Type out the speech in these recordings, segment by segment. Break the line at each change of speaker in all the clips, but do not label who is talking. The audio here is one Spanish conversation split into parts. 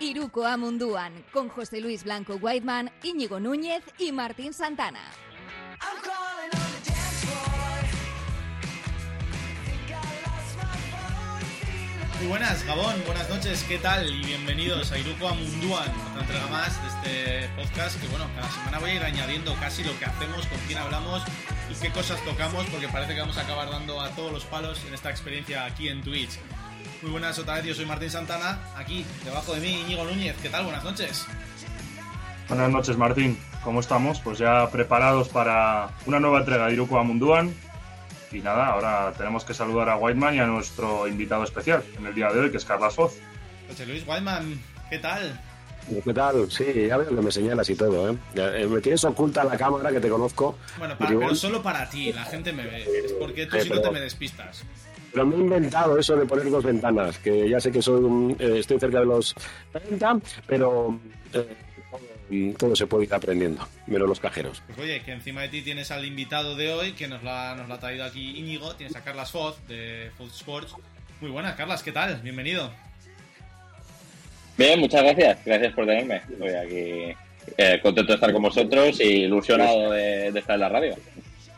Iruko Amunduan, con José Luis Blanco Whiteman, Íñigo Núñez y Martín Santana.
Muy buenas, Gabón, buenas noches, ¿qué tal? Y bienvenidos a Iruko Amunduan, otra entrega más de este podcast que, bueno, cada semana voy a ir añadiendo casi lo que hacemos, con quién hablamos y qué cosas tocamos, porque parece que vamos a acabar dando a todos los palos en esta experiencia aquí en Twitch. Muy buenas otra vez, yo soy Martín Santana, aquí debajo de mí Íñigo Núñez, ¿qué tal? Buenas noches.
Buenas noches, Martín. ¿Cómo estamos? Pues ya preparados para una nueva entrega de Iruko Amunduan y nada, ahora tenemos que saludar a Whiteman y a nuestro invitado especial en el día de hoy, que es Carlas Foz.
José Luis Whiteman, ¿qué tal?
¿Qué tal? Sí, ya veo que me señalas y todo, ¿eh? eh me tienes oculta la cámara que te conozco.
Bueno, pero solo para ti, la gente me ve. Es porque tú si no te me despistas.
Pero me he inventado eso de poner dos ventanas, que ya sé que soy un, eh, estoy cerca de los 30, pero eh, todo se puede ir aprendiendo, menos los cajeros.
Pues oye, que encima de ti tienes al invitado de hoy, que nos lo ha, nos ha traído aquí Íñigo, tienes a Carlas Foz, de Foz Sports. Muy buenas, Carlas, ¿qué tal? Bienvenido.
Bien, muchas gracias, gracias por tenerme. Estoy aquí eh, contento de estar con vosotros y ilusionado de, estar en la radio.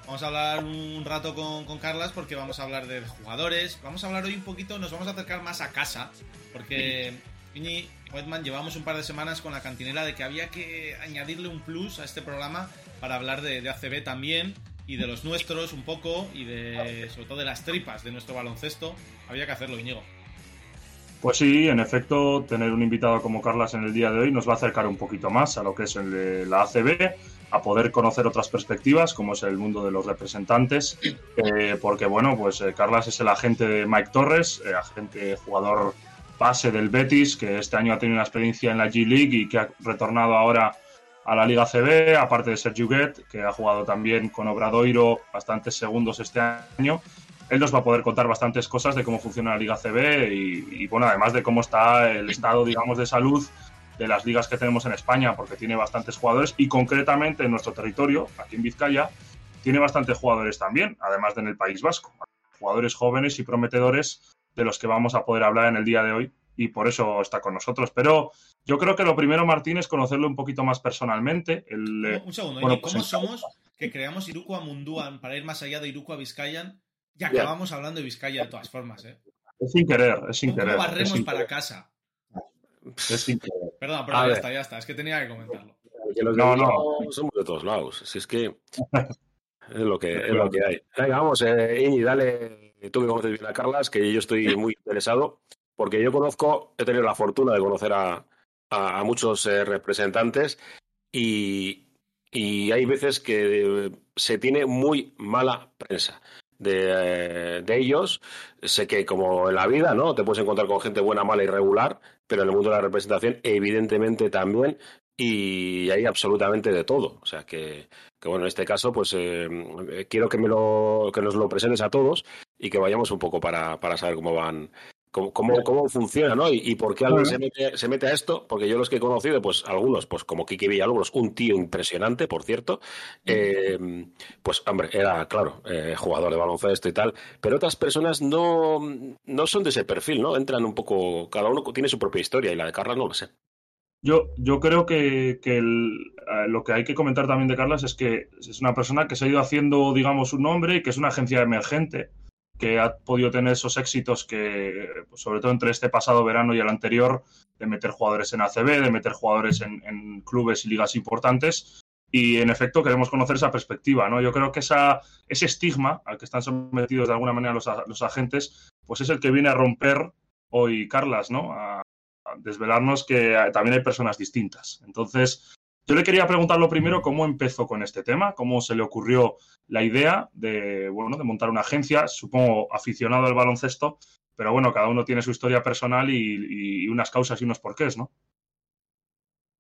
Vamos a hablar un rato con, con, Carlas porque vamos a hablar de jugadores. Vamos a hablar hoy un poquito, nos vamos a acercar más a casa, porque Iñi Whiteman llevamos un par de semanas con la cantinela de que había que añadirle un plus a este programa para hablar de, ACB también y de los nuestros un poco y de sobre todo de las tripas de nuestro baloncesto. Había que hacerlo, Iñigo.
Pues sí, en efecto, tener un invitado como Carlas en el día de hoy nos va a acercar un poquito más a lo que es el la ACB, a poder conocer otras perspectivas, como es el mundo de los representantes, eh, porque bueno, pues eh, Carlas es el agente de Mike Torres, eh, agente jugador base del Betis, que este año ha tenido una experiencia en la G League y que ha retornado ahora a la Liga CB, aparte de Sergio Guet, que ha jugado también con Obradoiro bastantes segundos este año. Él nos va a poder contar bastantes cosas de cómo funciona la Liga CB y, bueno, además de cómo está el estado, digamos, de salud de las ligas que tenemos en España, porque tiene bastantes jugadores y concretamente en nuestro territorio, aquí en Vizcaya, tiene bastantes jugadores también, además de en el País Vasco. Jugadores jóvenes y prometedores de los que vamos a poder hablar en el día de hoy y por eso está con nosotros. Pero yo creo que lo primero, Martín, es conocerlo un poquito más personalmente. El,
eh, un segundo, bueno, ¿cómo pues somos que creamos Iruko a Munduan para ir más allá de Iruko a Vizcayan y acabamos hablando de Vizcaya de todas formas? ¿eh?
Es sin querer, es sin querer.
barremos para casa?
Es sin querer.
Perdón, pero ya está, ya está. Es que tenía que comentarlo.
no, no. Somos de todos lados. Si es que es lo que, es lo que hay. Venga, vamos, eh, Iñi, dale tú que conoces bien a Carlas, que yo estoy muy interesado, porque yo conozco, he tenido la fortuna de conocer a, a, muchos eh, representantes y, y, hay veces que se tiene muy mala prensa. De, eh, de, ellos. Sé que como en la vida, ¿no? Te puedes encontrar con gente buena, mala y regular, pero en el mundo de la representación, evidentemente también, y hay absolutamente de todo. O sea que, que bueno, en este caso, pues eh, quiero que me lo, que nos lo presentes a todos y que vayamos un poco para, para saber cómo van, cómo, cómo, funciona, ¿no? Y, por qué alguien se mete, se mete, a esto, porque yo los que he conocido, pues algunos, pues como Kiki Villalobos, un tío impresionante, por cierto, eh, pues hombre, era, claro, eh, jugador de baloncesto y tal, pero otras personas no, no son de ese perfil, ¿no? Entran un poco, cada uno tiene su propia historia y la de Carla no lo sé.
Yo, yo creo que, que lo que hay que comentar también de Carlas es que es una persona que se ha ido haciendo, digamos, un nombre y que es una agencia emergente que ha podido tener esos éxitos que, pues, sobre todo entre este pasado verano y el anterior, de meter jugadores en ACB, de meter jugadores en, clubes y ligas importantes. Y en efecto queremos conocer esa perspectiva, ¿no? Yo creo que esa, ese estigma al que están sometidos de alguna manera los, los agentes, pues es el que viene a romper hoy Carlas, ¿no? A, desvelarnos que también hay personas distintas. Entonces, yo le quería preguntar lo primero cómo empezó con este tema, cómo se le ocurrió la idea de, bueno, de montar una agencia, supongo aficionado al baloncesto, pero bueno, cada uno tiene su historia personal y, unas causas y unos porqués, ¿no?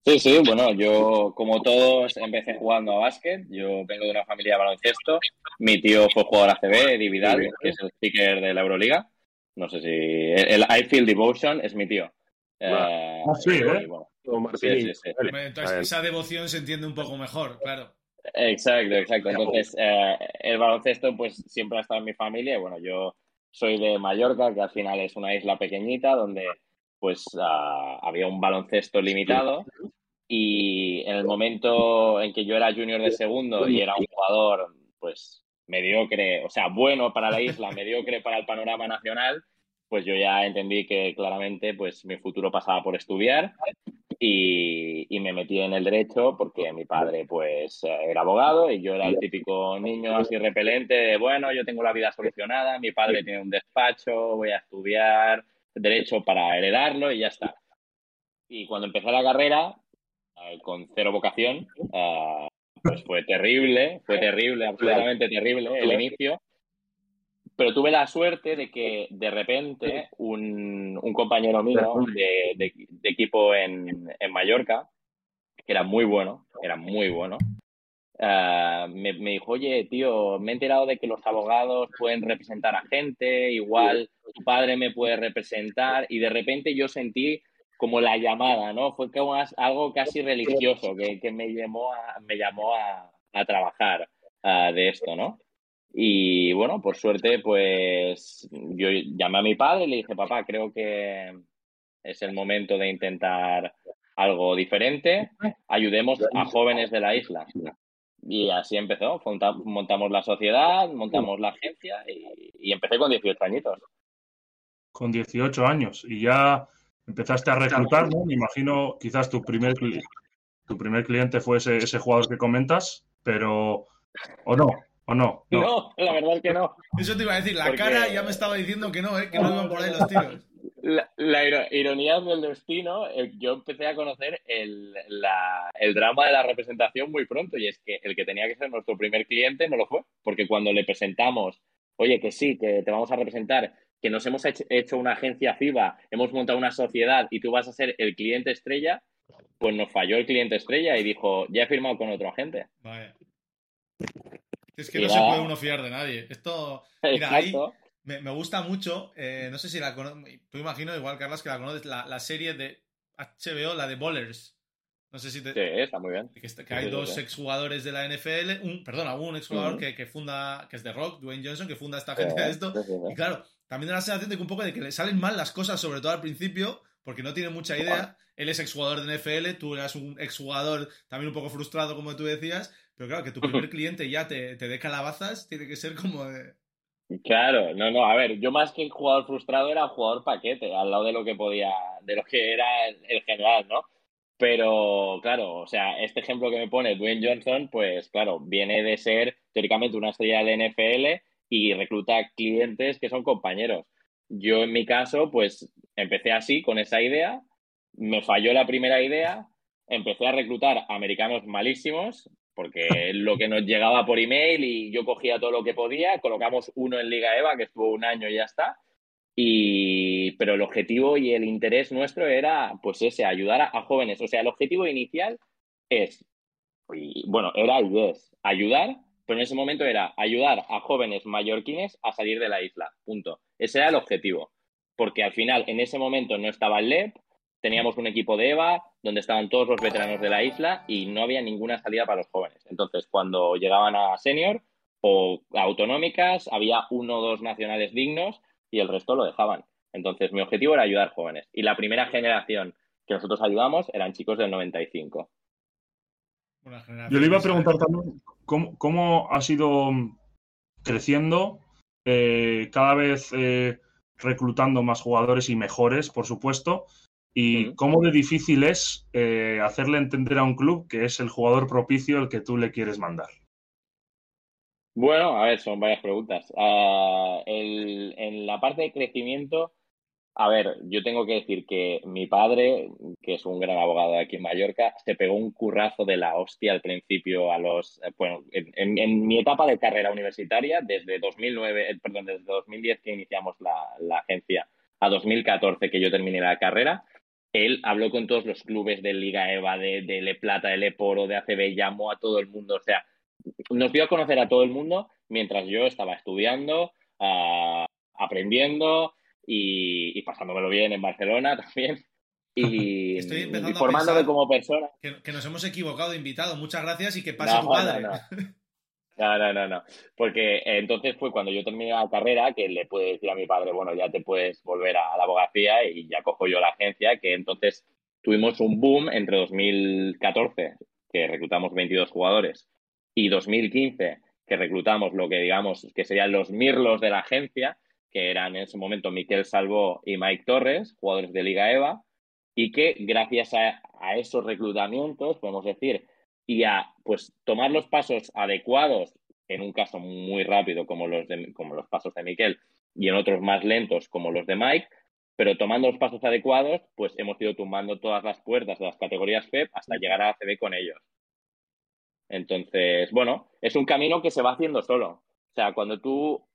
Sí, sí, bueno, yo como todos empecé jugando a básquet, yo vengo de una familia de baloncesto, mi tío fue jugador ACB, Eddie Vidal, que es el speaker de la Euroliga, no sé si, el I Feel Devotion es mi tío.
Eh, ah, sí, ¿eh?
Entonces, esa devoción se entiende un poco mejor, claro.
Exacto, exacto. Entonces, eh, el baloncesto, pues siempre ha estado en mi familia. bueno, yo soy de Mallorca, que al final es una isla pequeñita donde pues ah, había un baloncesto limitado y en el momento en que yo era junior de segundo y era un jugador pues mediocre, o sea, bueno para la isla, mediocre para el panorama nacional, pues yo ya entendí que claramente pues mi futuro pasaba por estudiar y, me metí en el derecho porque mi padre pues era abogado y yo era el típico niño así repelente de bueno, yo tengo la vida solucionada, mi padre tiene un despacho, voy a estudiar derecho para heredarlo y ya está. Y cuando empecé la carrera, eh, con cero vocación, eh, pues fue terrible, fue terrible, absolutamente terrible el inicio pero tuve la suerte de que de repente un, compañero mío de, equipo en, Mallorca, que era muy bueno, era muy bueno, ah, me, dijo, oye, tío, me he enterado de que los abogados pueden representar a gente, igual tu padre me puede representar, y de repente yo sentí como la llamada, ¿no? Fue como algo casi religioso que, me llamó a, me llamó a, trabajar ah, de esto, ¿no? Y bueno, por suerte, pues yo llamé a mi padre y le dije, papá, creo que es el momento de intentar algo diferente, ayudemos a jóvenes de la isla. Y así empezó, montamos la sociedad, montamos la agencia y, empecé con 18 añitos.
Con 18 años y ya empezaste a reclutar, ¿no? Me imagino quizás tu primer, tu primer cliente fue ese, ese jugador que comentas, pero ¿o no? ¿O no?
no? la verdad es que no.
Eso te iba a decir, la cara ya me estaba diciendo que no, ¿eh? que no iban por ahí los tiros.
La, ironía del destino, eh, yo empecé a conocer el, el, drama de la representación muy pronto y es que el que tenía que ser nuestro primer cliente no lo fue, porque cuando le presentamos, oye, que sí, que te vamos a representar, que nos hemos hecho una agencia FIBA, hemos montado una sociedad y tú vas a ser el cliente estrella, pues nos falló el cliente estrella y dijo, ya he firmado con otro agente. Vaya.
Es que no se puede uno fiar de nadie. Esto, mira, ahí me, gusta mucho, eh, no sé si la conoces, tú imagino igual, Carlos, que la conoces, la, serie de HBO, la de Bowlers. No sé si te...
Sí, está muy bien.
Que, hay dos exjugadores de la NFL, un, perdón, un exjugador que, que, funda, que es de Rock, Dwayne Johnson, que funda esta agencia de esto. Y claro, también da la sensación de que un poco de que le salen mal las cosas, sobre todo al principio, porque no tiene mucha idea. Él es exjugador de NFL, tú eras un exjugador también un poco frustrado, como tú decías, pero claro, que tu primer cliente ya te, te dé calabazas, tiene que ser como de...
Claro, no, no, a ver, yo más que jugador frustrado era jugador paquete, al lado de lo que podía, de lo que era el, general, ¿no? Pero, claro, o sea, este ejemplo que me pone Dwayne Johnson, pues claro, viene de ser teóricamente una estrella del NFL y recluta clientes que son compañeros. Yo en mi caso, pues empecé así, con esa idea, me falló la primera idea, empecé a reclutar americanos malísimos, porque lo que nos llegaba por email y yo cogía todo lo que podía, colocamos uno en Liga EVA, que estuvo un año y ya está. Y, pero el objetivo y el interés nuestro era, pues ese, ayudar a, jóvenes. O sea, el objetivo inicial es, bueno, era y ayudar, pero en ese momento era ayudar a jóvenes mallorquines a salir de la isla. Punto. Ese era el objetivo. Porque al final, en ese momento no estaba el LEP, teníamos un equipo de EVA donde estaban todos los veteranos de la isla y no había ninguna salida para los jóvenes. Entonces, cuando llegaban a senior o autonómicas, había uno o dos nacionales dignos y el resto lo dejaban. Entonces, mi objetivo era ayudar jóvenes. Y la primera generación que nosotros ayudamos eran chicos del 95.
Yo le iba a preguntar también cómo, ha sido creciendo eh, cada vez eh, reclutando más jugadores y mejores, por supuesto, ¿Y cómo de difícil es eh, hacerle entender a un club que es el jugador propicio el que tú le quieres mandar?
Bueno, a ver, son varias preguntas. Ah, en la parte de crecimiento, a ver, yo tengo que decir que mi padre, que es un gran abogado aquí en Mallorca, se pegó un currazo de la hostia al principio a los, eh, bueno, en, mi etapa de carrera universitaria, desde 2009, eh, perdón, desde 2010 que iniciamos la, la agencia a 2014 que yo terminé la carrera, él habló con todos los clubes de Liga EVA, de, de Le Plata, de Le Poro, de ACB, llamó a todo el mundo. O sea, nos dio a conocer a todo el mundo mientras yo estaba estudiando, uh, aprendiendo y, y, pasándomelo bien en Barcelona también. Y, Estoy y formándome como persona.
Que, nos hemos equivocado invitado. Muchas gracias y que pase tu padre.
No, no, no, no. Porque eh, entonces fue cuando yo terminé la carrera que le pude decir a mi padre, bueno, ya te puedes volver a la abogacía y ya cojo yo la agencia, que entonces tuvimos un boom entre 2014, que reclutamos 22 jugadores, y 2015, que reclutamos lo que digamos que serían los mirlos de la agencia, que eran en ese momento Miquel Salvo y Mike Torres, jugadores de Liga EVA, y que gracias a, esos reclutamientos, podemos decir, y a pues tomar los pasos adecuados, en un caso muy rápido como los, de, como los pasos de Miquel y en otros más lentos como los de Mike, pero tomando los pasos adecuados, pues hemos ido tumbando todas las puertas de las categorías FEP hasta llegar a ACB con ellos. Entonces, bueno, es un camino que se va haciendo solo. O sea, cuando tú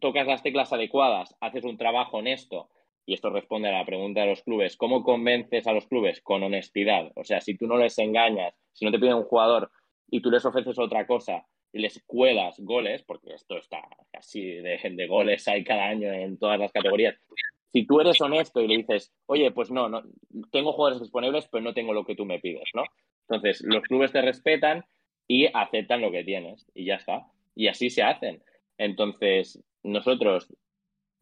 tocas las teclas adecuadas, haces un trabajo honesto, y esto responde a la pregunta de los clubes, ¿cómo convences a los clubes? Con honestidad. O sea, si tú no les engañas, si no te piden un jugador y tú les ofreces otra cosa y les cuelas goles, porque esto está casi de, de goles hay cada año en todas las categorías, si tú eres honesto y le dices, oye, pues no, no, tengo jugadores disponibles, pero no tengo lo que tú me pides, ¿no? Entonces, los clubes te respetan y aceptan lo que tienes y ya está. Y así se hacen. Entonces, nosotros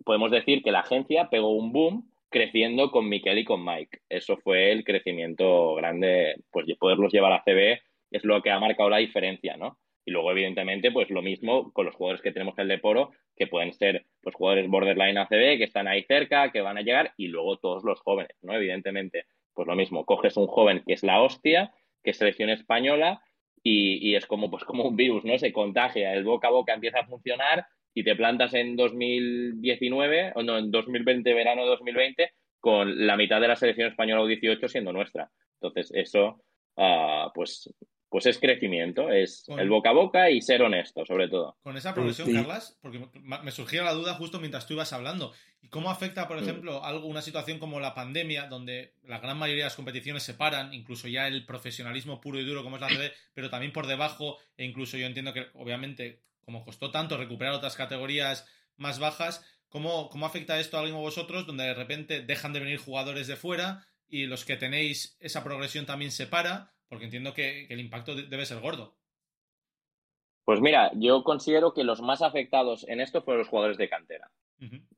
podemos decir que la agencia pegó un boom creciendo con Miquel y con Mike. Eso fue el crecimiento grande, pues poderlos llevar a CB es lo que ha marcado la diferencia, ¿no? Y luego, evidentemente, pues lo mismo con los jugadores que tenemos en el Deporo, que pueden ser pues jugadores borderline ACB, que están ahí cerca, que van a llegar, y luego todos los jóvenes, ¿no? Evidentemente, pues lo mismo, coges un joven que es la hostia, que es selección española, y, y, es como, pues como un virus, ¿no? Se contagia, el boca a boca empieza a funcionar y te plantas en 2019, o no, en 2020, verano de 2020, con la mitad de la selección española U18 siendo nuestra. Entonces, eso, uh, pues, pues es crecimiento, es el boca a boca y ser honesto, sobre todo.
Con esa progresión, Carlas, porque me surgía la duda justo mientras tú ibas hablando. ¿Y cómo afecta, por ejemplo, algo, una situación como la pandemia, donde la gran mayoría de las competiciones se paran, incluso ya el profesionalismo puro y duro como es la CB, pero también por debajo, e incluso yo entiendo que, obviamente, como costó tanto recuperar otras categorías más bajas, ¿cómo, cómo afecta esto a alguien vosotros, donde de repente dejan de venir jugadores de fuera y los que tenéis esa progresión también se para? Porque entiendo que, el impacto debe ser gordo.
Pues mira, yo considero que los más afectados en esto fueron los jugadores de cantera.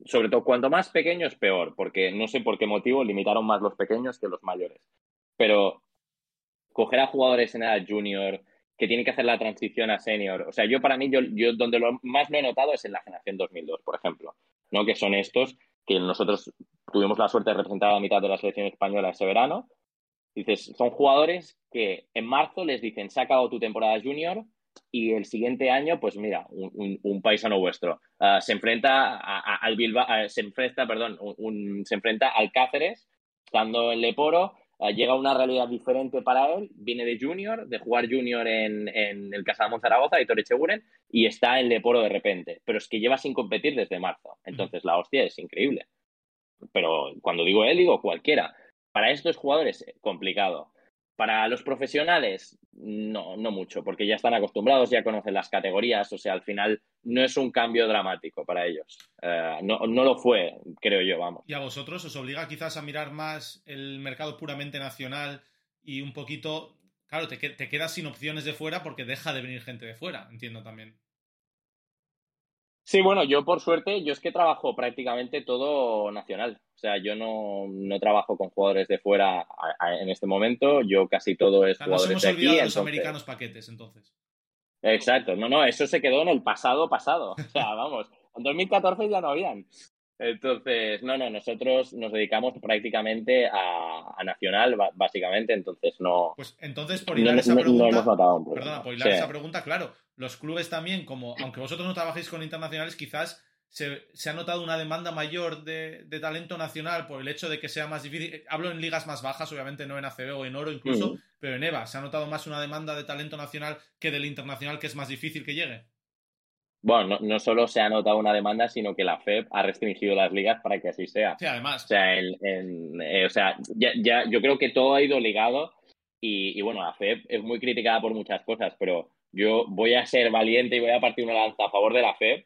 Sobre todo, cuanto más pequeños, peor, porque no sé por qué motivo limitaron más los pequeños que los mayores. Pero coger a jugadores en edad junior, que tiene que hacer la transición a senior. O sea, yo para mí, yo, yo donde lo más lo he notado es en la generación 2002, por ejemplo, ¿no? Que son estos que nosotros tuvimos la suerte de representar a la mitad de la selección española ese verano. Dices, son jugadores que en marzo les dicen, se ha acabado tu temporada junior y el siguiente año, pues mira, un, paisano vuestro uh, se enfrenta al Bilbao, uh, se enfrenta, perdón, un, se enfrenta al Cáceres, estando en Leporo, Ah, llega una realidad diferente para él, viene de junior, de jugar junior en, en el Casa de Zaragoza, y Torrecheguren, y está en Leporo de repente, pero es que lleva sin competir desde marzo, entonces la hostia es increíble. Pero cuando digo él, digo cualquiera. Para estos jugadores, complicado. Para los profesionales, no, no mucho, porque ya están acostumbrados, ya conocen las categorías, o sea, al final no es un cambio dramático para ellos. Eh, no, no, lo fue, creo yo, vamos.
¿Y a vosotros os obliga quizás a mirar más el mercado puramente nacional y un poquito, claro, te, te quedas sin opciones de fuera porque deja de venir gente de fuera, entiendo también.
Sí, bueno, yo por suerte, yo es que trabajo prácticamente todo nacional. O sea, yo no, trabajo con jugadores de fuera en este momento. Yo casi todo es jugadores de aquí.
de los americanos paquetes, entonces.
Exacto. No, no, eso se quedó en el pasado pasado. O sea, vamos, en 2014 ya no habían. Entonces, no, no, nosotros nos dedicamos prácticamente a, Nacional, básicamente, entonces no.
Pues entonces, por hilar esa pregunta. perdona, por hilar esa pregunta, claro, los clubes también, como aunque vosotros no trabajéis con internacionales, quizás se, ha notado una demanda mayor de, talento nacional por el hecho de que sea más difícil. Hablo en ligas más bajas, obviamente no en ACB o en Oro incluso, pero en EVA se ha notado más una demanda de talento nacional que del internacional, que es más difícil que llegue.
Bueno, no, solo se ha notado una demanda, sino que la FEP ha restringido las ligas para que así sea.
Sí, además.
O sea, eh, o sea ya, yo creo que todo ha ido ligado y, bueno, la FEP es muy criticada por muchas cosas, pero yo voy a ser valiente y voy a partir una lanza a favor de la FEP.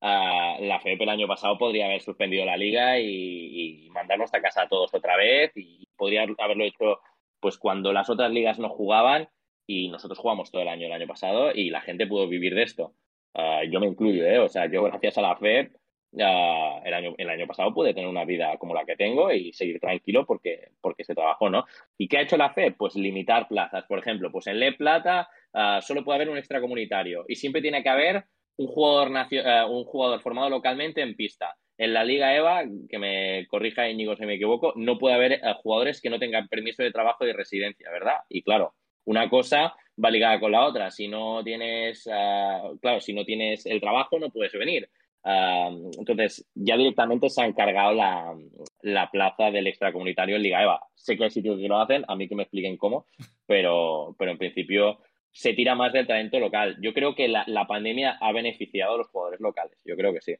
Ah, la FEP el año pasado podría haber suspendido la liga y, mandarnos a casa a todos otra vez y podría haberlo hecho pues cuando las otras ligas no jugaban y nosotros jugamos todo el año el año pasado y la gente pudo vivir de esto. Ah, yo me incluyo, ¿eh? O sea, yo gracias a la FED el, año, el año pasado pude tener una vida como la que tengo y seguir tranquilo porque, porque se trabajó, ¿no? ¿Y qué ha hecho la FED? Pues limitar plazas. Por ejemplo, pues en Le Plata ah, solo puede haber un extracomunitario y siempre tiene que haber un jugador, uh, un jugador formado localmente en pista. En la Liga EVA, que me corrija Íñigo si me equivoco, no puede haber uh, jugadores que no tengan permiso de trabajo y residencia, ¿verdad? Y claro, una cosa va ligada con la otra. Si no tienes, uh, claro, si no tienes el trabajo, no puedes venir. entonces, ya directamente se ha encargado la, la, plaza del extracomunitario en Liga EVA. Sé que hay sitios que lo hacen, a mí que me expliquen cómo, pero, pero en principio se tira más del talento local. Yo creo que la, pandemia ha beneficiado a los jugadores locales. Yo creo que sí.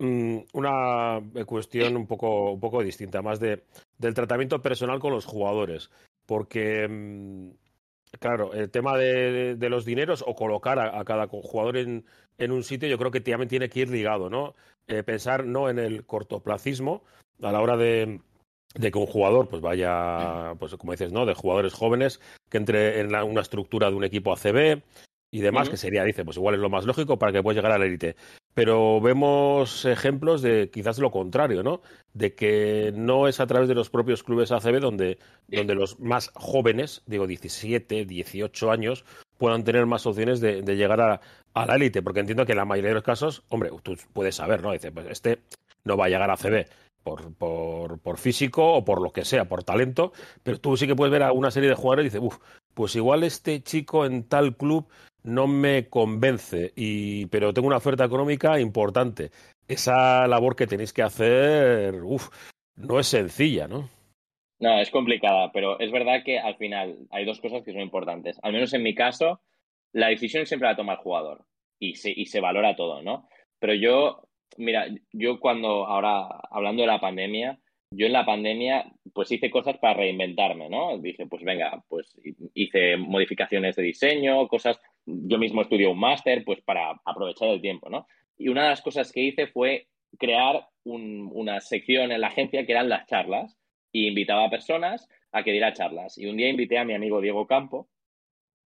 Mm, una cuestión un poco, un poco distinta, más de, del tratamiento personal con los jugadores. Porque, mm, claro, el tema de, los dineros o colocar a, cada jugador en, un sitio, yo creo que también tiene que ir ligado, ¿no? Eh, pensar no en el cortoplacismo a la hora de, de que un jugador pues vaya, pues como dices, ¿no? De jugadores jóvenes que entre en una estructura de un equipo ACB y demás, que sería, dice, pues igual es lo más lógico para que pueda llegar a la élite. Pero vemos ejemplos de quizás lo contrario, ¿no? De que no es a través de los propios clubes ACB donde, donde los más jóvenes, digo 17, 18 años, puedan tener más opciones de, llegar a, a la élite. Porque entiendo que en la mayoría de los casos, hombre, tú puedes saber, ¿no? Dice, pues este no va a llegar a ACB por, por, por, físico o por lo que sea, por talento, pero tú sí que puedes ver a una serie de jugadores y dices, uff, pues igual este chico en tal club no me convence, y, pero tengo una oferta económica importante. Esa labor que tenéis que hacer, uff, no es sencilla, ¿no?
No, es complicada, pero es verdad que al final hay dos cosas que son importantes. Al menos en mi caso, la decisión siempre la toma el jugador y se, y se valora todo, ¿no? Pero yo Mira, yo cuando ahora, hablando de la pandemia, yo en la pandemia pues hice cosas para reinventarme, ¿no? Dije, pues venga, pues hice modificaciones de diseño, cosas, yo mismo estudié un máster, pues para aprovechar el tiempo, ¿no? Y una de las cosas que hice fue crear una sección en la agencia que eran las charlas y invitaba a personas a que diera charlas. Y un día invité a mi amigo Diego Campo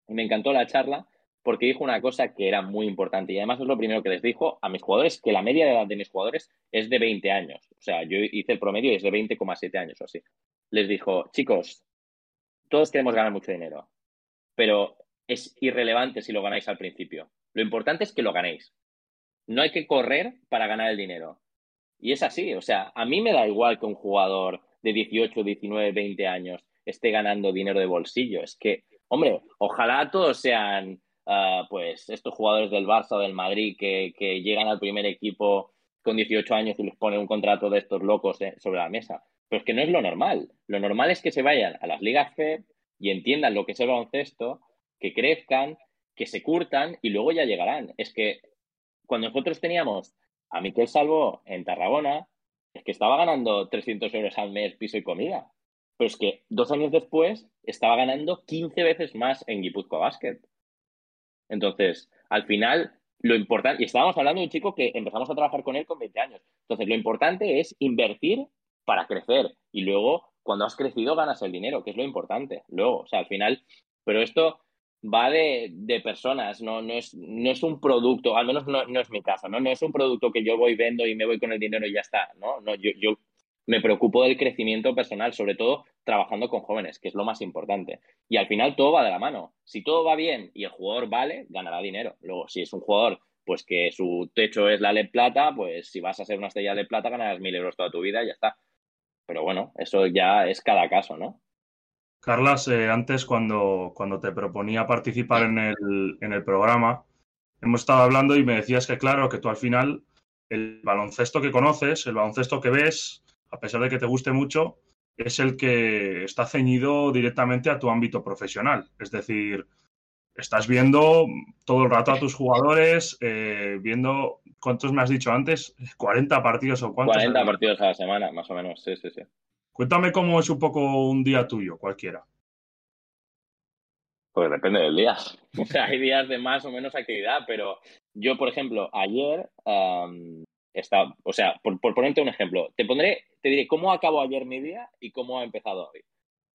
y me encantó la charla porque dijo una cosa que era muy importante y además es lo primero que les dijo a mis jugadores, que la media de edad de mis jugadores es de 20 años. O sea, yo hice el promedio y es de 20,7 años o así. Les dijo, chicos, todos queremos ganar mucho dinero, pero es irrelevante si lo ganáis al principio. Lo importante es que lo ganéis. No hay que correr para ganar el dinero. Y es así, o sea, a mí me da igual que un jugador de 18, 19, 20 años esté ganando dinero de bolsillo. Es que, hombre, ojalá todos sean Ah, pues estos jugadores del Barça o del Madrid que, llegan al primer equipo con 18 años y les ponen un contrato de estos locos eh, sobre la mesa. Pero es que no es lo normal. Lo normal es que se vayan a las ligas FED y entiendan lo que es el baloncesto, que crezcan, que se curtan y luego ya llegarán. Es que cuando nosotros teníamos a Miquel Salvo en Tarragona, es que estaba ganando 300 euros al mes piso y comida. Pero es que dos años después estaba ganando 15 veces más en Guipúzcoa Basket. Entonces, al final, lo importante, y estábamos hablando de un chico que empezamos a trabajar con él con 20 años. Entonces, lo importante es invertir para crecer y luego, cuando has crecido, ganas el dinero, que es lo importante. Luego, o sea, al final, pero esto va de, de personas, no, no, es, no es un producto, al menos no, no, es mi caso, ¿no? No es un producto que yo voy, vendo y me voy con el dinero y ya está, ¿no? no yo, yo me preocupo del crecimiento personal, sobre todo trabajando con jóvenes, que es lo más importante. Y al final todo va de la mano. Si todo va bien y el jugador vale, ganará dinero. Luego, si es un jugador pues que su techo es la LED plata, pues si vas a ser una estrella de plata ganarás mil euros toda tu vida y ya está. Pero bueno, eso ya es cada caso, ¿no?
Carlas, eh, antes cuando, cuando te proponía participar en el, en el programa, hemos estado hablando y me decías que claro, que tú al final el baloncesto que conoces, el baloncesto que ves, a pesar de que te guste mucho, es el que está ceñido directamente a tu ámbito profesional. Es decir, estás viendo todo el rato a tus jugadores, eh, viendo, ¿cuántos me has dicho antes? ¿40 partidos o cuántos?
40 partidos a la semana, más o menos, sí, sí, sí.
Cuéntame cómo es un poco un día tuyo, cualquiera.
Pues depende del día. O sea, hay días de más o menos actividad, pero yo, por ejemplo, ayer está, o sea, por, ponerte un ejemplo, te pondré, te diré cómo acabó ayer mi día y cómo ha empezado hoy.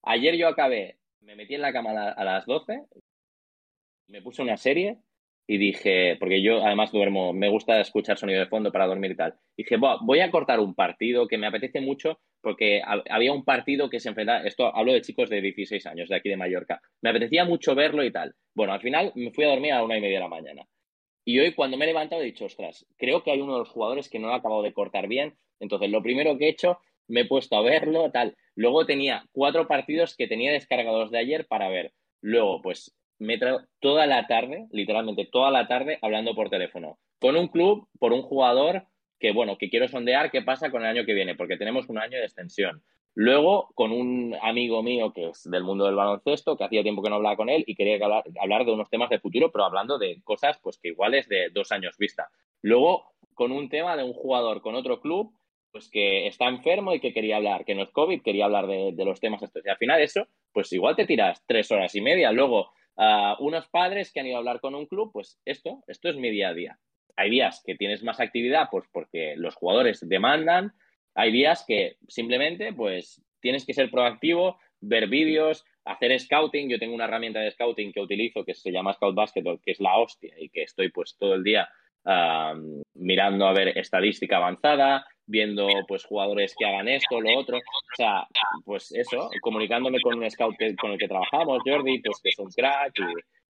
Ayer yo acabé me metí en la cama a las 12, me puse una serie y dije, porque yo además duermo, me gusta escuchar sonido de fondo para dormir y tal. Dije, voy a cortar un partido que me apetece mucho porque había un partido que se enfrentaba, esto hablo de chicos de 16 años, de aquí de Mallorca, me apetecía mucho verlo y tal. Bueno, al final me fui a dormir a una y media de la mañana. Y hoy cuando me he levantado he dicho, ostras, creo que hay uno de los jugadores que no ha acabado de cortar bien. Entonces, lo primero que he hecho, me he puesto a verlo, tal. Luego tenía cuatro partidos que tenía descargados de ayer para ver. Luego, pues me he traído toda la tarde, literalmente toda la tarde, hablando por teléfono. Con un club, por un jugador que, bueno, que quiero sondear qué pasa con el año que viene, porque tenemos un año de extensión. Luego, con un amigo mío que es del mundo del baloncesto, que hacía tiempo que no hablaba con él y quería hablar, hablar de unos temas de futuro, pero hablando de cosas pues que igual es de dos años vista. Luego, con un tema de un jugador con otro club, pues que está enfermo y que quería hablar, que no es COVID, quería hablar de, de los temas estos. Y al final eso, pues igual te tiras tres horas y media. Luego, unos padres que han ido a hablar con un club, pues esto, esto es mi día a día. Hay días que tienes más actividad, pues porque los jugadores demandan. Hay días que simplemente, pues tienes que ser proactivo, ver vídeos, hacer scouting. Yo tengo una herramienta de scouting que utilizo que se llama Scout Basketball, que es la hostia y que estoy pues todo el día mirando a ver estadística avanzada, viendo pues jugadores que hagan esto, lo otro. O sea, pues eso, comunicándome con un scout con el que trabajamos, Jordi, pues que es un crack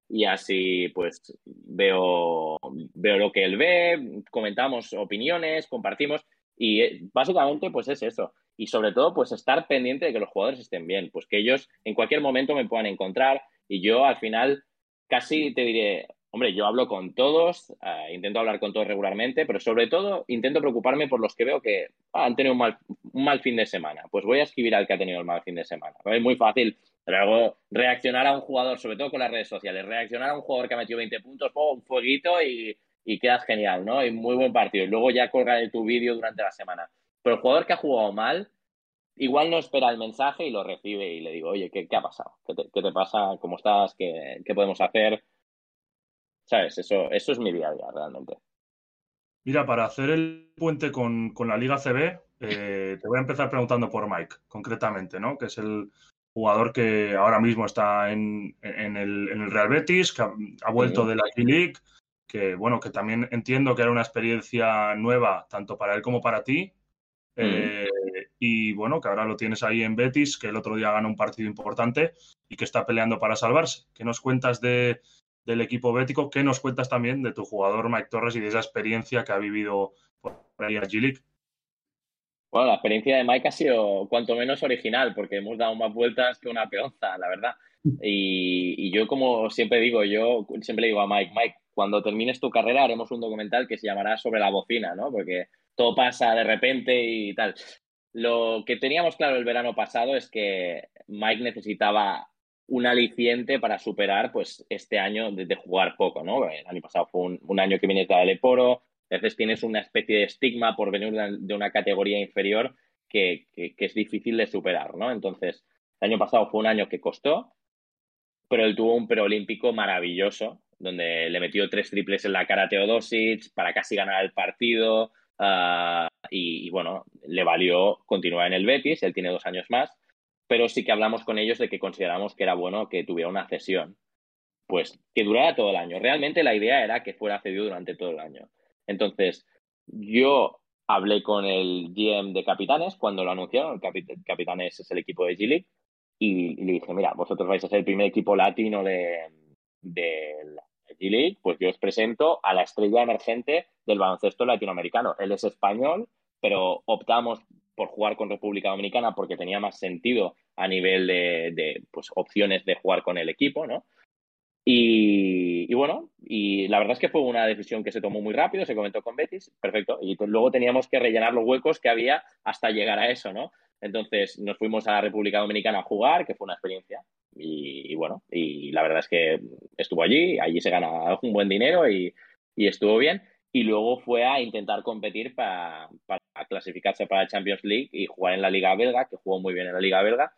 y, así pues veo, veo lo que él ve, comentamos opiniones, compartimos y eh, básicamente pues es eso. Y sobre todo pues estar pendiente de que los jugadores estén bien, pues que ellos en cualquier momento me puedan encontrar y yo al final casi te diré, Hombre, yo hablo con todos, eh, intento hablar con todos regularmente, pero sobre todo intento preocuparme por los que veo que ah, han tenido un mal, un mal, fin de semana. Pues voy a escribir al que ha tenido el mal fin de semana. Es muy fácil reaccionar a un jugador, sobre todo con las redes sociales, reaccionar a un jugador que ha metido 20 puntos, un fueguito y, y quedas genial, ¿no? Y muy buen partido. Y luego ya colgaré tu vídeo durante la semana. Pero el jugador que ha jugado mal, igual no espera el mensaje y lo recibe y le digo, oye, ¿qué, qué ha pasado? ¿Qué te, ¿Qué te, pasa? ¿Cómo estás? ¿Qué, ¿Qué podemos hacer? ¿Sabes? Eso, eso es mi día a día, realmente.
Mira, para hacer el puente con, la Liga CB, eh, te voy a empezar preguntando por Mike, concretamente, ¿no? Que es el jugador que ahora mismo está en, el, Real Betis, que ha, vuelto de la G-League, que, bueno, que también entiendo que era una experiencia nueva, tanto para él como para ti. Eh, y bueno, que ahora lo tienes ahí en Betis, que el otro día ganó un partido importante y que está peleando para salvarse. ¿Qué nos cuentas de, del equipo bético. ¿Qué nos cuentas también de tu jugador Mike Torres y de esa experiencia que ha vivido por ahí a G-League?
Bueno, la experiencia de Mike ha sido cuanto menos original, porque hemos dado más vueltas que una peonza, la verdad. Y, yo, como siempre digo, yo siempre digo a Mike, Mike, cuando termines tu carrera haremos un documental que se llamará sobre la bocina, ¿no? Porque todo pasa de repente y tal. Lo que teníamos claro el verano pasado es que Mike necesitaba un aliciente para superar pues este año de, jugar poco, ¿no? El año pasado fue un, año que viene de Leporo, a veces tienes una especie de estigma por venir de una categoría inferior que, es difícil de superar, ¿no? Entonces, el año pasado fue un año que costó, pero él tuvo un preolímpico maravilloso, donde le metió tres triples en la cara a Teodosic para casi ganar el partido, ah, y, bueno, le valió continuar en el Betis, él tiene dos años más, pero sí que hablamos con ellos de que consideramos que era bueno que tuviera una cesión, pues que durara todo el año. Realmente la idea era que fuera cedido durante todo el año. Entonces, yo hablé con el GM de Capitanes cuando lo anunciaron, el Capitanes es el equipo de G-League, y, le dije, mira, vosotros vais a ser el primer equipo latino de, de G-League, pues yo os presento a la estrella emergente del baloncesto latinoamericano. Él es español, pero optamos por jugar con República Dominicana porque tenía más sentido a nivel de, pues, opciones de jugar con el equipo, ¿no? Y, bueno, y la verdad es que fue una decisión que se tomó muy rápido, se comentó con Betis, perfecto, y luego teníamos que rellenar los huecos que había hasta llegar a eso, ¿no? Entonces nos fuimos a la República Dominicana a jugar, que fue una experiencia, y, bueno, y la verdad es que estuvo allí, allí se gana un buen dinero y, estuvo bien y luego fue a intentar competir para, clasificarse para Champions League y jugar en la Liga Belga, que jugó muy bien en la Liga Belga,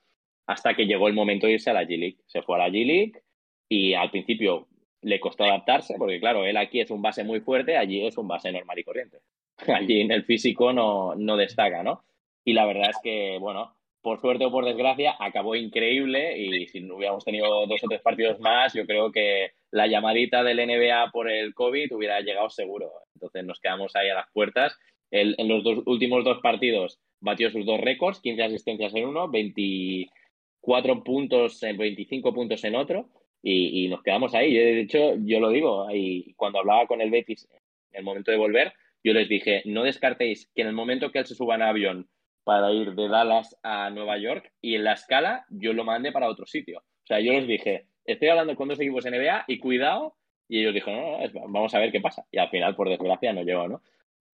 hasta que llegó el momento de irse a la G-League. Se fue a la G-League y al principio le costó adaptarse, porque claro, él aquí es un base muy fuerte, allí es un base normal y corriente. Allí en el físico no, no destaca, ¿no? Y la verdad es que, bueno, por suerte o por desgracia, acabó increíble y si no hubiéramos tenido dos o tres partidos más, yo creo que la llamadita del NBA por el COVID hubiera llegado seguro. Entonces nos quedamos ahí a las puertas. en los dos, últimos dos partidos batió sus dos récords, 15 asistencias en uno, 24 puntos en 25 puntos en otro y, nos quedamos ahí. De hecho, yo lo digo, y cuando hablaba con el Betis en el momento de volver, yo les dije, no descartéis que en el momento que él se suba en avión para ir de Dallas a Nueva York y en la escala yo lo mandé para otro sitio. O sea, yo les dije, estoy hablando con dos equipos NBA y cuidado. Y ellos dijeron, vamos a ver qué pasa. Y al final, por desgracia, no llegó, ¿no?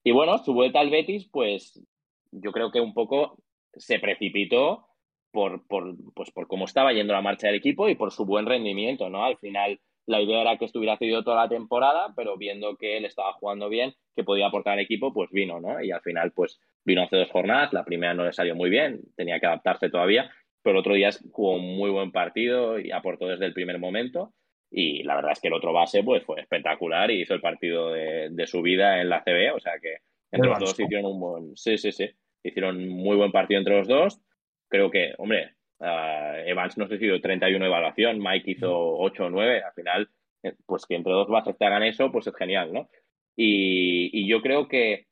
Y bueno, su vuelta al Betis, pues yo creo que un poco se precipitó por, por, pues por cómo estaba yendo la marcha del equipo y por su buen rendimiento, ¿no? Al final la idea era que estuviera cedido toda la temporada, pero viendo que él estaba jugando bien, que podía aportar al equipo, pues vino, ¿no? Y al final, pues vino hace dos jornadas, la primera no le salió muy bien, tenía que adaptarse todavía, pero el otro día jugó un muy buen partido y aportó desde el primer momento. Y la verdad es que el otro base pues fue espectacular y hizo el partido de, su vida en la CB, o sea que entre los dos hicieron un buen... Sí, sí, sí. Hicieron muy buen partido entre los dos. Creo que, hombre, Uh, Evans no sé si hizo 31 evaluación, Mike hizo 8 o 9. Al final, eh, pues que entre dos bases te hagan eso, pues es genial, ¿no? Y, yo creo que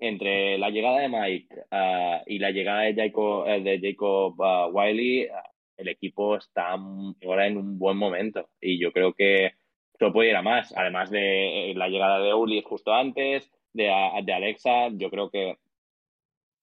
entre la llegada de Mike uh, y la llegada de Jacob, eh, de Jacob uh, Wiley, el equipo está ahora en un buen momento. Y yo creo que esto puede ir a más. Además de la llegada de Uli justo antes, de, de Alexa, yo creo que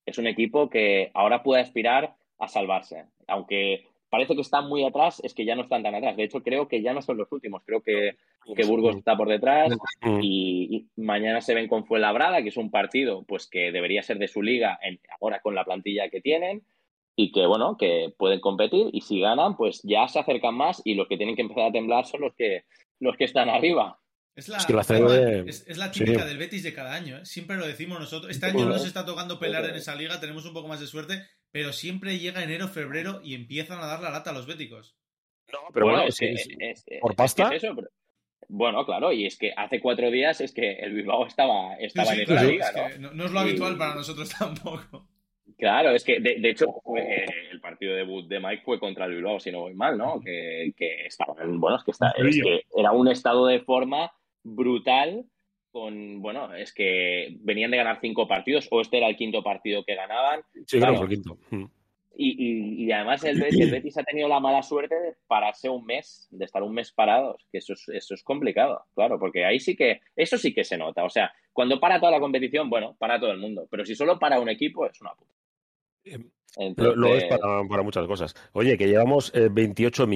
es un equipo que ahora puede aspirar a salvarse. Aunque parece que están muy atrás, es que ya no están tan atrás. De hecho, creo que ya no son los últimos. Creo que, que Burgos está por detrás y, mañana se ven con Fuenlabrada, que es un partido pues que debería ser de su liga ahora con la plantilla que tienen y que, bueno, que pueden competir y si ganan, pues ya se acercan más y los que tienen que empezar a temblar son los que, los que están arriba.
Es la, es, la típica del Betis de cada año, ¿eh? siempre lo decimos nosotros. Este año no nos está tocando pelar en esa liga, tenemos un poco más de suerte, pero siempre llega enero, febrero y empiezan a dar la lata a los béticos.
No, pero bueno, es, por pasta. bueno, claro, y es que hace cuatro días es que el Bilbao estaba, estaba en esa liga,
¿no? ¿no? es lo habitual para nosotros tampoco.
Claro, es que de, hecho eh, el partido debut de Mike fue contra el Bilbao, si no voy mal, ¿no? Que, que estaba, bueno, es que, está, es que era un estado de forma brutal con, bueno, es que venían de ganar cinco partidos o este era el quinto partido que ganaban.
Sí, claro, el quinto. Mm.
Y, además el Betis, ha tenido la mala suerte de pararse un mes, de estar un mes parados, que eso es, eso es complicado, claro, porque ahí sí que, eso sí que se nota. O sea, cuando para toda la competición, bueno, para todo el mundo, pero si solo para un equipo es una puta.
Em, lo, es para, muchas cosas. Oye, que llevamos 28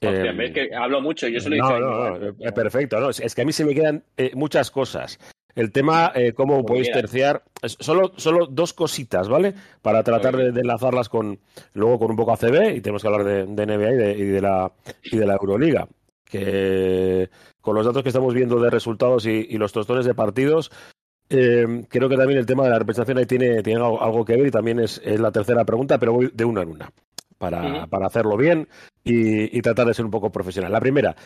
eh.
Em, que hablo mucho, yo solo
no, no, no, eh, perfecto, no, es que a mí se me quedan eh, muchas cosas. El tema, eh, cómo podéis terciar, solo, solo dos cositas, ¿vale? Para tratar de, enlazarlas con luego con un poco ACB y tenemos que hablar de, NBA y de, la, y de la Euroliga. Que con los datos que estamos viendo de resultados y, los tostones de partidos, creo que también el tema de la representación ahí tiene, tiene algo, que ver y también es, es, la tercera pregunta, pero voy de una en una para, para hacerlo bien y, tratar de ser un poco profesional. La primera,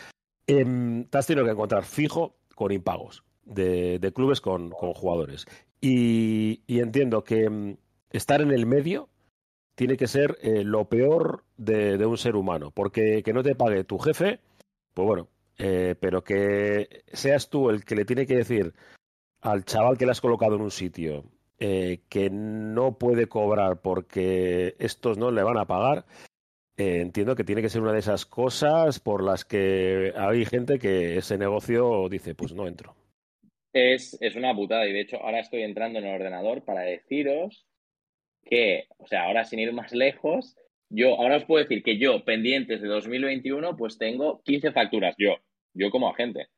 eh, te has tenido que encontrar fijo con impagos de, clubes con, jugadores. Y, entiendo que em, estar en el medio tiene que ser eh, lo peor de, un ser humano, porque que no te pague tu jefe, pues bueno, eh, pero que seas tú el que le tiene que decir al chaval que le has colocado en un sitio, eh, que no puede cobrar porque estos no le van a pagar, eh, entiendo que tiene que ser una de esas cosas por las que hay gente que ese negocio dice, pues no entro.
Es, una putada y de hecho ahora estoy entrando en el ordenador para deciros que, o sea, ahora sin ir más lejos, yo ahora os puedo decir que yo, pendientes de 2021, pues tengo 15 facturas, yo, yo como agente.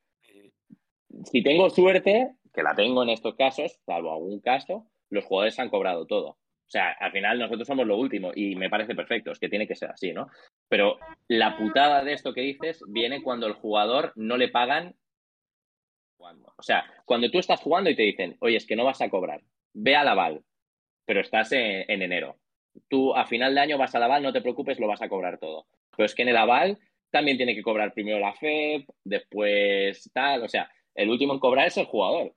Si tengo suerte, que la tengo en estos casos, salvo algún caso, los jugadores han cobrado todo. O sea, al final nosotros somos lo último y me parece perfecto, es que tiene que ser así, ¿no? Pero la putada de esto que dices viene cuando el jugador no le pagan O sea, cuando tú estás jugando y te dicen, oye, es que no vas a cobrar, ve a Laval, pero estás en, en enero. Tú a final de año vas a Laval, no te preocupes, lo vas a cobrar todo. Pero es que en el aval también tiene que cobrar primero la FEP, después tal, o sea, el último en cobrar es el jugador.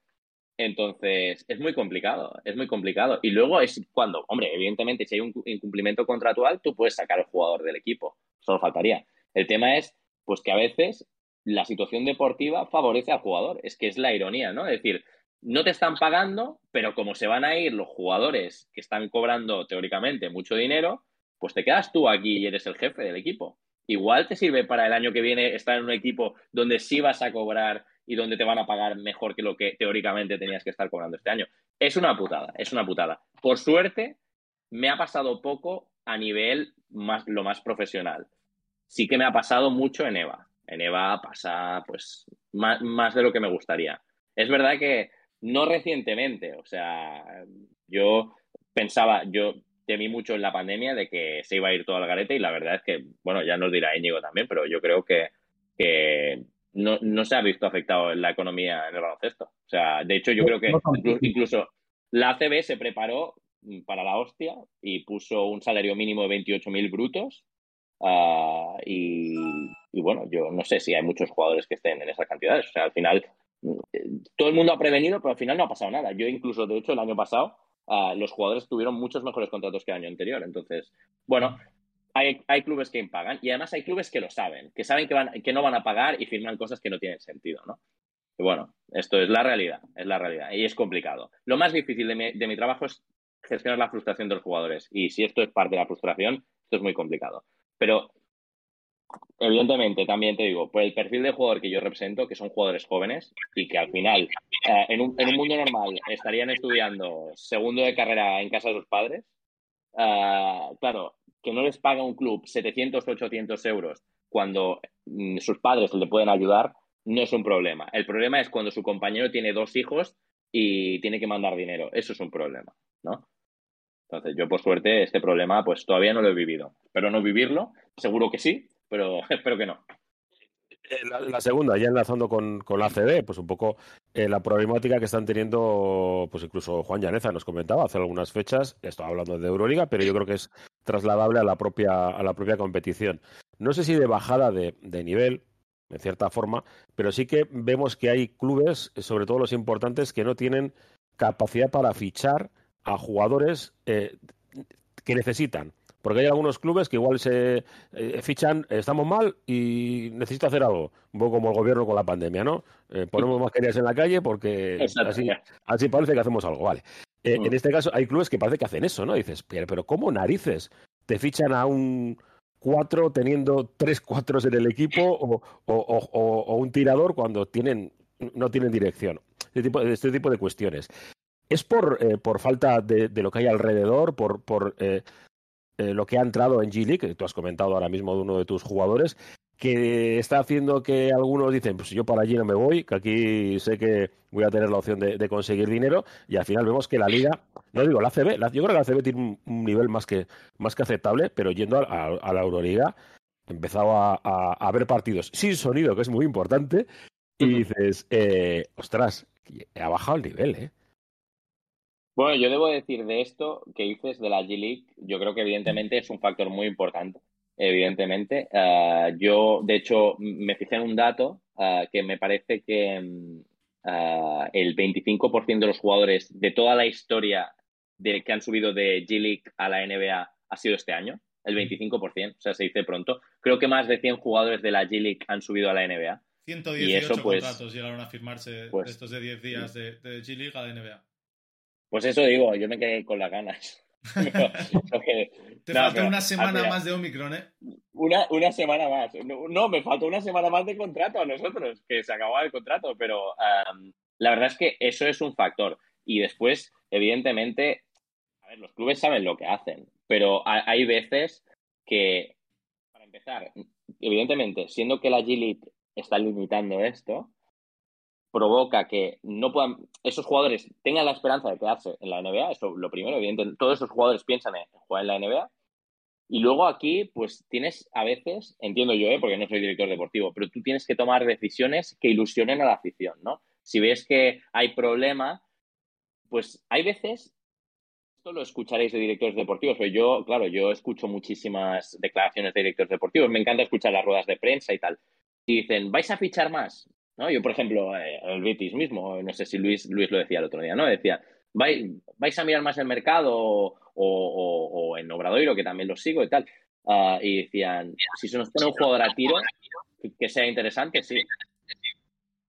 Entonces, es muy complicado, es muy complicado. Y luego es cuando, hombre, evidentemente, si hay un incumplimiento contractual, tú puedes sacar al jugador del equipo, solo faltaría. El tema es, pues que a veces la situación deportiva favorece al jugador, es que es la ironía, ¿no? Es decir, no te están pagando, pero como se van a ir los jugadores que están cobrando teóricamente mucho dinero, pues te quedas tú aquí y eres el jefe del equipo. Igual te sirve para el año que viene estar en un equipo donde sí vas a cobrar y donde te van a pagar mejor que lo que teóricamente tenías que estar cobrando este año. Es una putada, es una putada. Por suerte, me ha pasado poco a nivel más, lo más profesional. Sí que me ha pasado mucho en EVA. En EVA pasa pues más, más de lo que me gustaría. Es verdad que no recientemente, o sea, yo pensaba, yo temí mucho en la pandemia de que se iba a ir todo al garete y la verdad es que, bueno, ya nos dirá Íñigo también, pero yo creo que, no, se ha visto afectado en la economía en el baloncesto. O sea, de hecho yo creo que incluso la ACB se preparó para la hostia y puso un salario mínimo de 28.000 brutos ah, y, y, bueno, yo no sé si hay muchos jugadores que estén en esas cantidades. O sea, al final todo el mundo ha prevenido, pero al final no ha pasado nada. Yo incluso, de hecho, el año pasado ah, los jugadores tuvieron muchos mejores contratos que el año anterior. Entonces, bueno, hay, clubes que impagan y además hay clubes que lo saben, que saben que, van, que no van a pagar y firman cosas que no tienen sentido, ¿no? Bueno, esto es la realidad, es la realidad y es complicado. Lo más difícil de mi, de mi trabajo es gestionar la frustración de los jugadores y si esto es parte de la frustración, esto es muy complicado. Pero evidentemente, también te digo, por el perfil de jugador que yo represento, que son jugadores jóvenes y que al final, eh, en, un, mundo normal, estarían estudiando segundo de carrera en casa de sus padres, eh, claro, que no les paga un club 700 o 800 euros cuando mm, sus padres le pueden ayudar, no es un problema. El problema es cuando su compañero tiene dos hijos y tiene que mandar dinero. Eso es un problema, ¿no? Entonces, yo por suerte este problema pues todavía no lo he vivido. Pero no vivirlo, seguro que sí, pero espero que no.
Eh, la, segunda, ya enlazando con, con la ACB, pues un poco eh, la problemática que están teniendo, pues incluso Juan Llaneza nos comentaba hace algunas fechas, estoy hablando de Euroliga, pero yo creo que es trasladable a la propia, a la propia competición. No sé si de bajada de, nivel, en cierta forma, pero sí que vemos que hay clubes, sobre todo los importantes, que no tienen capacidad para fichar a jugadores eh, que necesitan. Porque hay algunos clubes que igual se eh, fichan, estamos mal y necesito hacer algo. Un poco como el gobierno con la pandemia, ¿no? Eh, ponemos mascarillas en la calle porque así, parece que hacemos algo, vale. Eh, en mm. este caso hay clubes que parece que hacen eso, ¿no? dices, pero, ¿cómo narices te fichan a un cuatro teniendo tres cuatros en el equipo o, un tirador cuando tienen no tienen dirección? Este tipo, este tipo de cuestiones. ¿Es por, por falta de, lo que hay alrededor, por, por eh, lo que ha entrado en G-League, que tú has comentado ahora mismo de uno de tus jugadores, que está haciendo que algunos dicen, pues yo para allí no me voy, que aquí sé que voy a tener la opción de, conseguir dinero, y al final vemos que la liga, no digo la CB, yo creo que la CB tiene un, nivel más que, más que aceptable, pero yendo a, la Euroliga, he empezado a, a, ver partidos sin sonido, que es muy importante, y dices, eh, ostras, ha bajado el nivel, ¿eh?
Bueno, yo debo decir de esto que dices de la G-League, yo creo que evidentemente es un factor muy importante. Evidentemente, ah, yo de hecho me fijé en un dato ah, que me parece que ah, el 25% de los jugadores de toda la historia de, que han subido de G-League a la NBA ha sido este año. El 25%, o sea, se dice pronto. Creo que más de 100 jugadores de la G-League han subido a la NBA.
118 pues, contratos llegaron a firmarse pues, estos de 10 días de, de G-League a la NBA.
Pues eso digo, yo me quedé con las ganas.
Te falta una semana más de Omicron, ¿eh?
Una, una semana más. No, me faltó una semana más de contrato a nosotros, que se acababa el contrato, pero la verdad es que eso es un factor. Y después, evidentemente, a ver, los clubes saben lo que hacen, pero hay veces que, para empezar, evidentemente, siendo que la G está limitando esto, provoca que no puedan, esos jugadores tengan la esperanza de quedarse en la NBA, eso lo primero, evidentemente, todos esos jugadores piensan en jugar en la NBA. Y luego aquí, pues tienes a veces, entiendo yo, ¿eh? porque no soy director deportivo, pero tú tienes que tomar decisiones que ilusionen a la afición, ¿no? Si ves que hay problema, pues hay veces, esto lo escucharéis de directores deportivos, pero yo, claro, yo escucho muchísimas declaraciones de directores deportivos, me encanta escuchar las ruedas de prensa y tal. Y dicen, ¿vais a fichar más? Yo, por ejemplo, eh, el Betis mismo, no sé si Luis, Luis lo decía el otro día, ¿no? Decía, ¿vais, vais a mirar más el mercado o, en Obradoiro, que también lo sigo y tal? Uh, y decían, si se nos pone un jugador a tiro, que sea interesante, sí.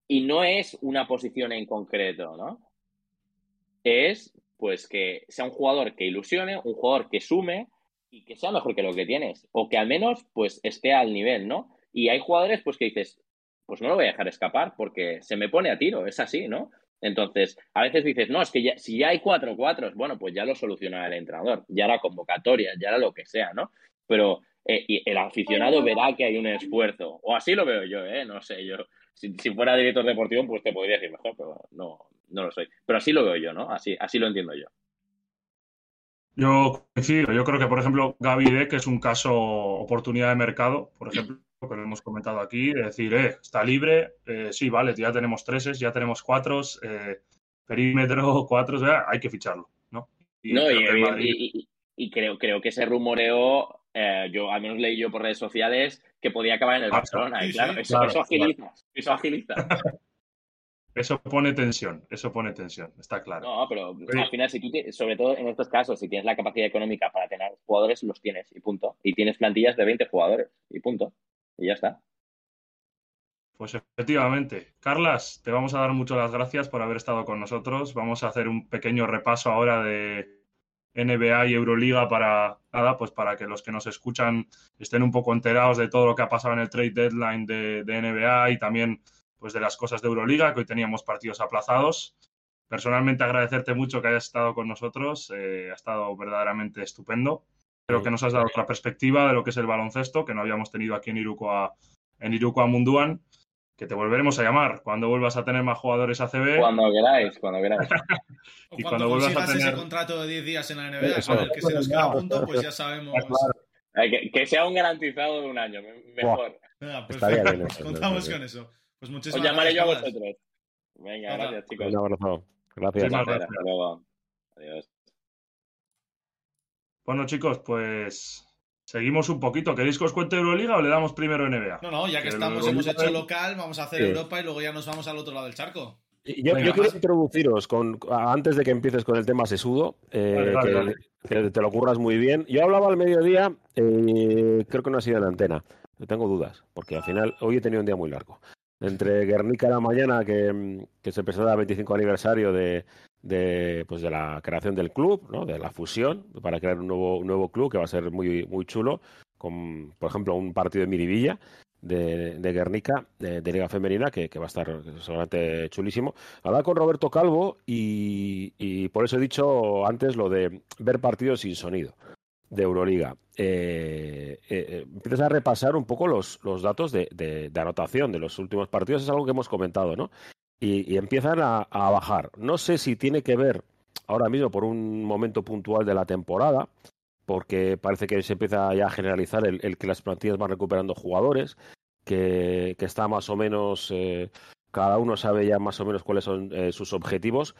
Y no es una posición en concreto, ¿no? Es, pues, que sea un jugador que ilusione, un jugador que sume y que sea mejor que lo que tienes. O que al menos, pues, esté al nivel, ¿no? Y hay jugadores, pues, que dices, pues no lo voy a dejar escapar porque se me pone a tiro, es así, ¿no? Entonces, a veces dices, no, es que ya, si ya hay cuatro cuatros, bueno, pues ya lo soluciona el entrenador, ya la convocatoria, ya era lo que sea, ¿no? Pero eh, y el aficionado verá que hay un esfuerzo. O así lo veo yo, ¿eh? No sé, yo. Si, fuera director deportivo, pues te podría decir mejor, pero no, no lo soy. Pero así lo veo yo, ¿no? Así, así lo entiendo yo.
Yo coincido. Yo creo que, por ejemplo, Gaby que es un caso oportunidad de mercado, por ejemplo, que lo hemos comentado aquí, de decir, eh, está libre, eh, sí, vale, ya tenemos treses, ya tenemos cuatro, eh, perímetro, cuatro, hay que ficharlo, ¿no?
Y, no, y, y, creo, creo que ese rumoreo eh, yo al menos leí yo por redes sociales que podía acabar en el Barcelona. y claro, eso, agiliza. Eso agiliza.
Eso pone tensión, eso pone tensión, está claro.
No, pero al final, si tú sobre todo en estos casos, si tienes la capacidad económica para tener jugadores, los tienes y punto. Y tienes plantillas de 20 jugadores y punto. Y ya está.
Pues efectivamente. Carlas, te vamos a dar muchas gracias por haber estado con nosotros. Vamos a hacer un pequeño repaso ahora de, NBA y Euroliga para nada, pues para que los que nos escuchan estén un poco enterados de todo lo que ha pasado en el trade deadline de, NBA y también pues de las cosas de Euroliga, que hoy teníamos partidos aplazados. Personalmente agradecerte mucho que hayas estado con nosotros, eh, ha estado verdaderamente estupendo. Creo que nos has dado otra perspectiva de lo que es el baloncesto, que no habíamos tenido aquí en Irukoa, en Irukoa Munduan que te volveremos a llamar cuando vuelvas a tener más jugadores ACB.
Cuando queráis, cuando queráis.
y cuando, vuelvas a tener ese contrato de 10 días en la NBA, a ver que se nos queda a punto, pues ya sabemos.
Que, sea un garantizado de un año, mejor.
Venga, perfecto. Contamos con eso. Pues muchísimas
Os llamaré yo a vosotros. Venga, gracias, chicos.
Un abrazo. Gracias.
Hasta luego. Adiós.
Bueno, chicos, pues Seguimos un poquito. ¿Queréis que os cuente Euroliga o le damos primero NBA?
No, no, ya que estamos, hemos hecho local, vamos a hacer Europa y luego ya nos vamos al otro lado del charco.
Yo, quiero introduciros con, antes de que empieces con el tema sesudo, eh, que, te lo curras muy bien. Yo hablaba al mediodía, eh, creo que no ha sido en antena. Tengo dudas, porque al final hoy he tenido un día muy largo. Entre Guernica la mañana, que, que se presenta el 25 aniversario de, de, pues de la creación del club, ¿no? de la fusión, para crear un nuevo, un nuevo club que va a ser muy, muy chulo, con, por ejemplo, un partido de Miribilla de, de Guernica, de, Liga Femenina, que, va a estar seguramente chulísimo. Hablaba con Roberto Calvo y, y, por eso he dicho antes lo de ver partidos sin sonido de Euroliga. Eh, eh, eh, empiezas a repasar un poco los, los datos de, de, anotación de los últimos partidos, es algo que hemos comentado, ¿no? Y, empiezan a, bajar. No sé si tiene que ver ahora mismo por un momento puntual de la temporada, porque parece que se empieza ya a generalizar el, que las plantillas van recuperando jugadores, que, está más o menos, eh, cada uno sabe ya más o menos cuáles son eh, sus objetivos.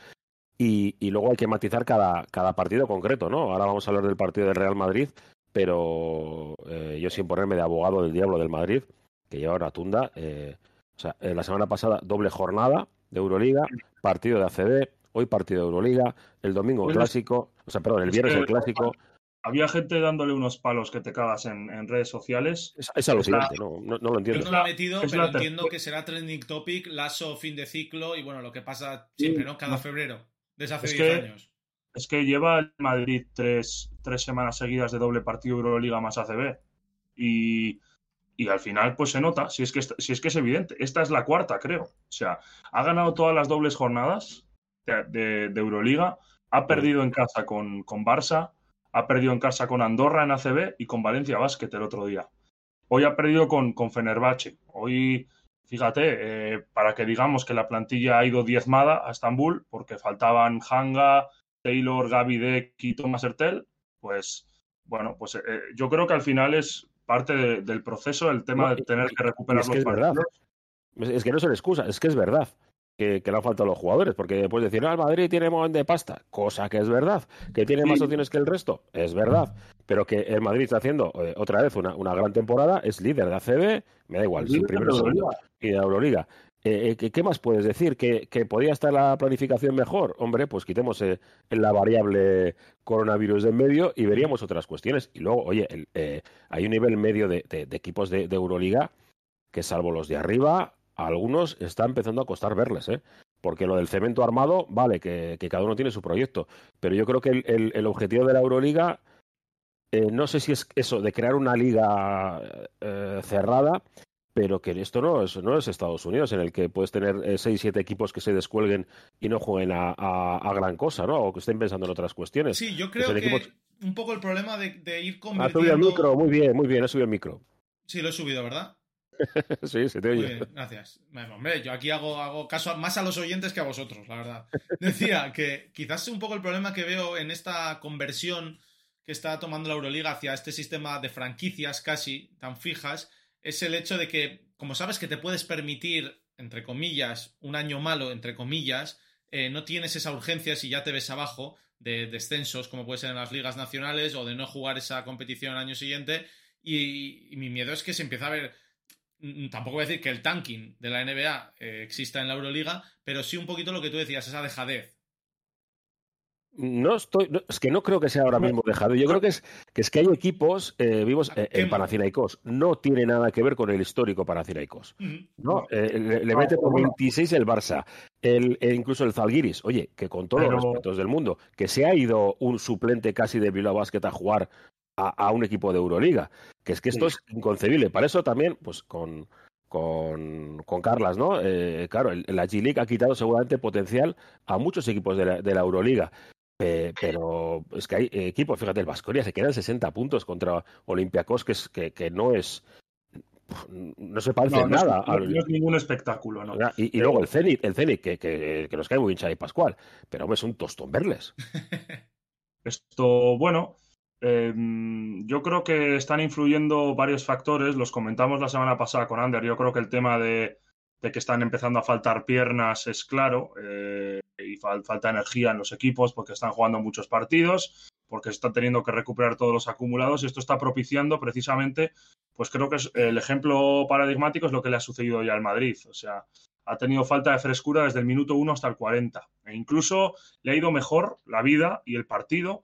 Y, luego hay que matizar cada, partido concreto, ¿no? Ahora vamos a hablar del partido del Real Madrid, pero eh, yo sin ponerme de abogado del diablo del Madrid, que lleva una tunda, o sea, la semana pasada doble jornada de Euroliga, partido de ACB, hoy partido de Euroliga, el domingo clásico, o sea, perdón, el viernes el clásico.
Había gente dándole unos palos que te cagas en, redes sociales.
Es, es alucinante, no, no, lo entiendo.
Yo no lo he metido, pero entiendo que será trending topic, lazo, fin de ciclo y bueno, lo que pasa siempre, ¿no? Cada febrero, desde hace 10 años.
Es que lleva el Madrid tres, tres semanas seguidas de doble partido Euroliga más ACB. Y y al final pues se nota, si es, que, si es que es evidente. Esta es la cuarta, creo. O sea, ha ganado todas las dobles jornadas de, Euroliga, ha perdido en casa con, con, Barça, ha perdido en casa con Andorra en ACB y con Valencia Basket el otro día. Hoy ha perdido con, con Fenerbahce. Hoy, fíjate, eh, para que digamos que la plantilla ha ido diezmada a Estambul porque faltaban Hanga, Taylor, Gaby y Thomas Hertel, pues bueno, pues eh, yo creo que al final es parte del proceso el tema de tener que recuperar los
partidos. Es que no es una excusa, es que es verdad que, le han faltado los jugadores, porque puedes decir, ah, el Madrid tiene momento de pasta, cosa que es verdad, que tiene más opciones que el resto, es verdad, pero que el Madrid está haciendo eh, otra vez una, gran temporada, es líder de ACB, me da igual, si primero y de Euroliga. Eh, eh, ¿qué, más puedes decir? ¿Que, podría estar la planificación mejor? Hombre, pues quitemos eh, la variable coronavirus de en medio y veríamos otras cuestiones. Y luego, oye, hay un nivel medio de, equipos de, Euroliga que, salvo los de arriba, algunos está empezando a costar verles, ¿eh? Porque lo del cemento armado, vale, que, cada uno tiene su proyecto. Pero yo creo que el, objetivo de la Euroliga, no sé si es eso, de crear una liga cerrada, pero que esto no es, no es Estados Unidos, en el que puedes tener eh, seis, siete equipos que se descuelguen y no jueguen a, gran cosa, ¿no? O que estén pensando en otras cuestiones.
Sí, yo creo que un poco el problema de, ir convirtiendo...
Ha subido el micro, muy bien, muy bien, ha subido el micro.
Sí, lo he subido, ¿verdad?
sí, se te oye.
Muy bien, gracias. hombre, yo aquí hago, hago caso más a los oyentes que a vosotros, la verdad. Decía que quizás un poco el problema que veo en esta conversión que está tomando la Euroliga hacia este sistema de franquicias casi tan fijas es el hecho de que, como sabes que te puedes permitir, entre comillas, un año malo, entre comillas, eh, no tienes esa urgencia si ya te ves abajo de descensos, como puede ser en las ligas nacionales, o de no jugar esa competición el año siguiente. Y, mi miedo es que se empieza a ver. Mm, tampoco voy a decir que el tanking de la NBA eh, exista en la Euroliga, pero sí un poquito lo que tú decías, esa dejadez
no estoy, es que no creo que sea ahora mismo dejado. Yo creo que es que, es que hay equipos eh, vivos eh, en Panathinaikos. No tiene nada que ver con el histórico Panathinaikos. ¿no? Eh, le, mete por 26 el Barça, el, e incluso el Zalgiris. Oye, que con todos los respetos del mundo, que se ha ido un suplente casi de Bilbao Basket a jugar a, un equipo de Euroliga. Que es que esto es inconcebible. Para eso también, pues con, con, con Carlas, ¿no? claro, la G-League ha quitado seguramente potencial a muchos equipos de la, de la Euroliga pero es que hay equipos, fíjate, el Vasconia se quedan 60 puntos contra Olympiacos, que, es, que, no es. No se parece nada.
No, es ningún espectáculo, ¿no?
Y, luego el Zenit, el Zenit que, que, nos cae muy hincha y Pascual, pero es un tostón verles.
Esto, bueno, em, yo creo que están influyendo varios factores, los comentamos la semana pasada con Ander, yo creo que el tema de, que están empezando a faltar piernas es claro. Eh, y falta energía en los equipos porque están jugando muchos partidos, porque están teniendo que recuperar todos los acumulados y esto está propiciando precisamente, pues creo que es el ejemplo paradigmático es lo que le ha sucedido ya al Madrid, o sea, ha tenido falta de frescura desde el minuto 1 hasta el 40 e incluso le ha ido mejor la vida y el partido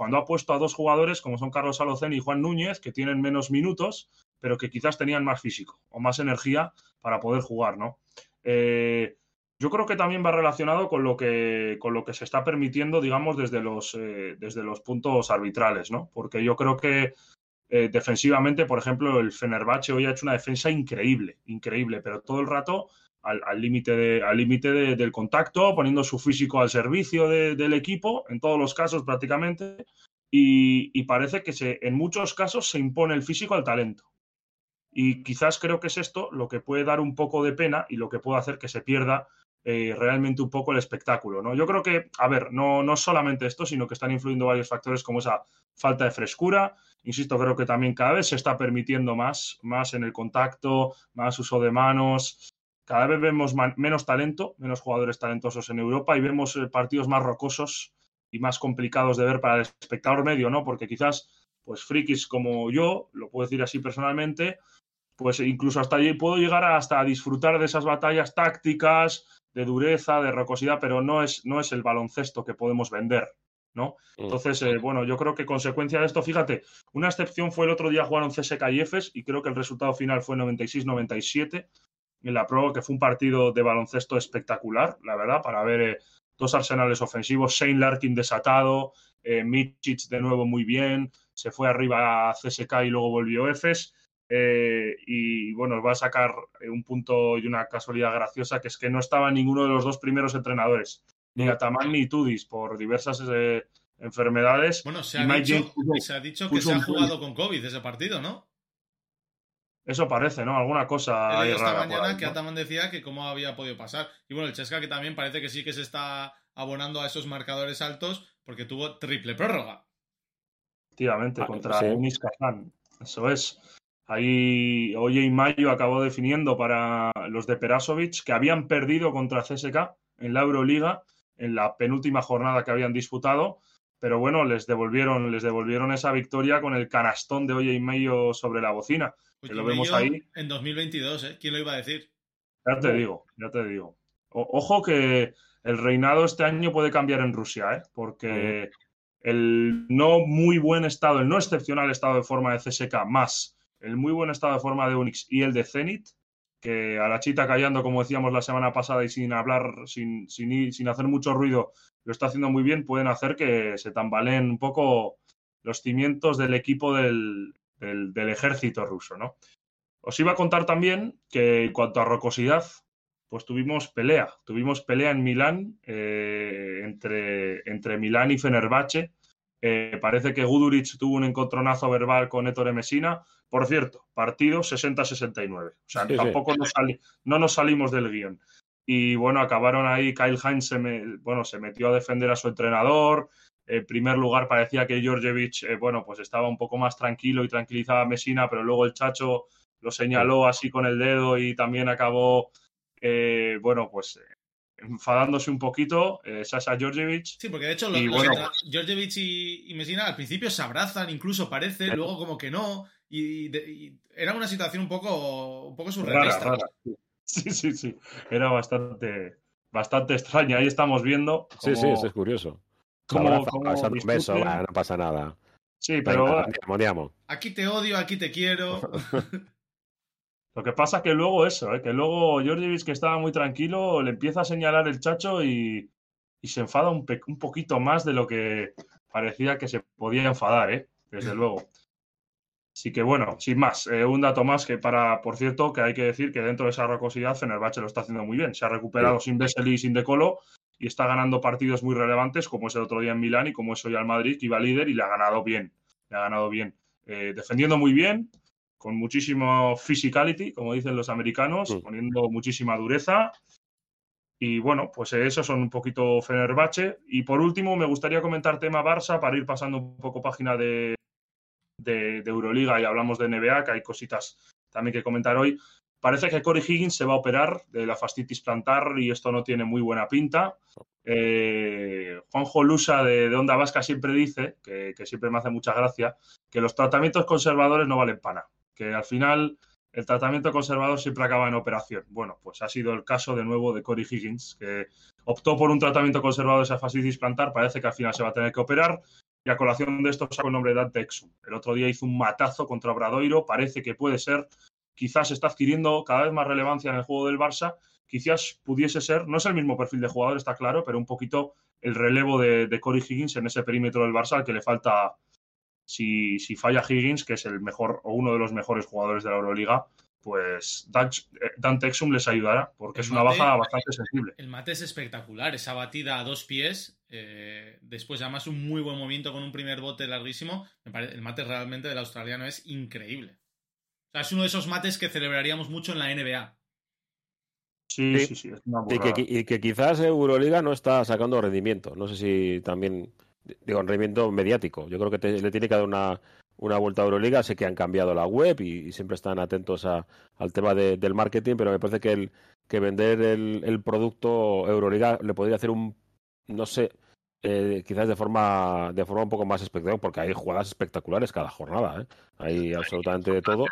cuando ha puesto a dos jugadores como son Carlos Alocen y Juan Núñez, que tienen menos minutos, pero que quizás tenían más físico o más energía para poder jugar, ¿no? Eh, yo creo que también va relacionado con lo que, con lo que se está permitiendo, digamos, desde los, eh, desde los puntos arbitrales, ¿no? Porque yo creo que eh, defensivamente, por ejemplo, el Fenerbahce hoy ha hecho una defensa increíble, increíble, pero todo el rato al límite de, límite del contacto, poniendo su físico al servicio del equipo, en todos los casos prácticamente, y, y parece que se, en muchos casos se impone el físico al talento. Y quizás creo que es esto lo que puede dar un poco de pena y lo que puede hacer que se pierda eh, realmente un poco el espectáculo. ¿no? Yo creo que, a ver, no, no solamente esto, sino que están influyendo varios factores como esa falta de frescura. Insisto, creo que también cada vez se está permitiendo más, más en el contacto, más uso de manos. Cada vez vemos menos talento, menos jugadores talentosos en Europa y vemos eh, partidos más rocosos y más complicados de ver para el espectador medio, ¿no? Porque quizás, pues frikis como yo, lo puedo decir así personalmente, pues incluso hasta allí puedo llegar hasta a disfrutar de esas batallas tácticas, de dureza, de rocosidad, pero no es, no es el baloncesto que podemos vender, ¿no? Mm. Entonces, eh, bueno, yo creo que consecuencia de esto, fíjate, una excepción fue el otro día jugaron CSK y EFES y creo que el resultado final fue 96-97 en la prueba, que fue un partido de baloncesto espectacular, la verdad, para ver eh, dos arsenales ofensivos, Shane Larkin desatado, eh, de nuevo muy bien, se fue arriba a CSK y luego volvió EFES eh, y bueno, va a sacar eh, un punto y una casualidad graciosa, que es que no estaba ninguno de los dos primeros entrenadores, ni Ataman ni Tudis, por diversas eh, enfermedades.
Bueno, se ha, dicho, se ha dicho que se ha jugado con COVID ese partido, ¿no?
Eso parece, ¿no? Alguna cosa.
esta mañana que Ataman decía que cómo había podido pasar. Y bueno, el Chesca que también parece que sí que se está abonando a esos marcadores altos porque tuvo triple prórroga.
Efectivamente, ah, contra Unis Kazan. Eso es. Ahí Oye Mayo acabó definiendo para los de Perasovic que habían perdido contra CSK en la Euroliga en la penúltima jornada que habían disputado, pero bueno, les devolvieron, les devolvieron esa victoria con el canastón de Oye Mayo sobre la bocina. que lo vemos ahí.
En 2022, ¿eh? ¿Quién lo iba a decir?
Ya te digo, ya te digo. ojo que el reinado este año puede cambiar en Rusia, ¿eh? porque el no muy buen estado, el no excepcional estado de forma de CSK más el muy buen estado de forma de Unix y el de Zenith, que a la chita callando, como decíamos la semana pasada, y sin hablar, sin, sin, sin hacer mucho ruido, lo está haciendo muy bien, pueden hacer que se tambaleen un poco los cimientos del equipo del, del, ejército ruso, ¿no? Os iba a contar también que en cuanto a rocosidad, pues tuvimos pelea. Tuvimos pelea en Milán eh, entre, entre Milán y Fenerbahce. Eh, parece que Guduric tuvo un encontronazo verbal con Ettore Messina. Por cierto, partido 60-69. O sea, tampoco Nos no nos salimos del guion. Y bueno, acabaron ahí. Kyle Hines se, bueno, se metió a defender a su entrenador. En primer lugar, parecía que Georgievich, eh, bueno, pues estaba un poco más tranquilo y tranquilizaba a Messina, pero luego el Chacho lo señaló así con el dedo y también acabó eh, bueno, pues enfadándose un poquito, eh, Sasha Georgievich.
Sí, porque de hecho y, Georgievich y, Messina al principio se abrazan, incluso parece, luego como que no, y, era una situación un poco, un poco surrealista.
Sí, sí, sí, era bastante, bastante extraña. Ahí estamos viendo.
Sí, sí, eso es curioso. Como, un beso, no pasa nada.
Sí, pero.
Aquí te odio, aquí te quiero.
Lo que pasa que luego eso, ¿eh? que luego Georgievich, que estaba muy tranquilo, le empieza a señalar el chacho y, se enfada un, un, poquito más de lo que parecía que se podía enfadar, ¿eh? desde luego. Así que bueno, sin más, eh, un dato más que para, por cierto, que hay que decir que dentro de esa rocosidad Fenerbahce lo está haciendo muy bien. Se ha recuperado sin Vesely y sin Decolo y está ganando partidos muy relevantes, como es el otro día en Milán y como es hoy al Madrid, que iba líder y le ha ganado bien. Le ha ganado bien. Eh, defendiendo muy bien, con muchísimo physicality, como dicen los americanos, mm. poniendo muchísima dureza. Y bueno, pues eso son un poquito Fenerbahce. Y por último, me gustaría comentar tema Barça para ir pasando un poco página de, de, Euroliga y hablamos de NBA, que hay cositas también que comentar hoy. Parece que Corey Higgins se va a operar de la fascitis plantar y esto no tiene muy buena pinta. Eh, Juanjo Lusa de, de, Onda Vasca siempre dice, que, que, siempre me hace mucha gracia, que los tratamientos conservadores no valen para nada que al final el tratamiento conservador siempre acaba en operación. Bueno, pues ha sido el caso de nuevo de Corey Higgins, que optó por un tratamiento conservador de esa fascitis plantar, parece que al final se va a tener que operar. Y a colación de esto saco el nombre de Dante Exum. El otro día hizo un matazo contra Bradoiro, parece que puede ser, quizás está adquiriendo cada vez más relevancia en el juego del Barça, quizás pudiese ser, no es el mismo perfil de jugador, está claro, pero un poquito el relevo de, de Corey Higgins en ese perímetro del Barça al que le falta si, si falla Higgins, que es el mejor o uno de los mejores jugadores de la Euroliga, pues Dante Exum les ayudará, porque es una baja bastante sensible.
El mate es espectacular, esa batida a dos pies, eh, después además un muy buen movimiento con un primer bote larguísimo, el mate realmente del australiano es increíble. O sea, es uno de esos mates que celebraríamos mucho en la NBA.
Sí, sí, sí, es una
y, que, y que quizás Euroliga no está sacando rendimiento, no sé si también digo, en rendimiento mediático. Yo creo que le tiene que dar una, una vuelta a Euroliga. Sé que han cambiado la web y, siempre están atentos a, al tema del marketing, pero me parece que, el, que vender el, el producto Euroliga le podría hacer un, no sé, eh, quizás de forma, de forma un poco más espectacular, porque hay jugadas espectaculares cada jornada. ¿eh? Hay absolutamente de todo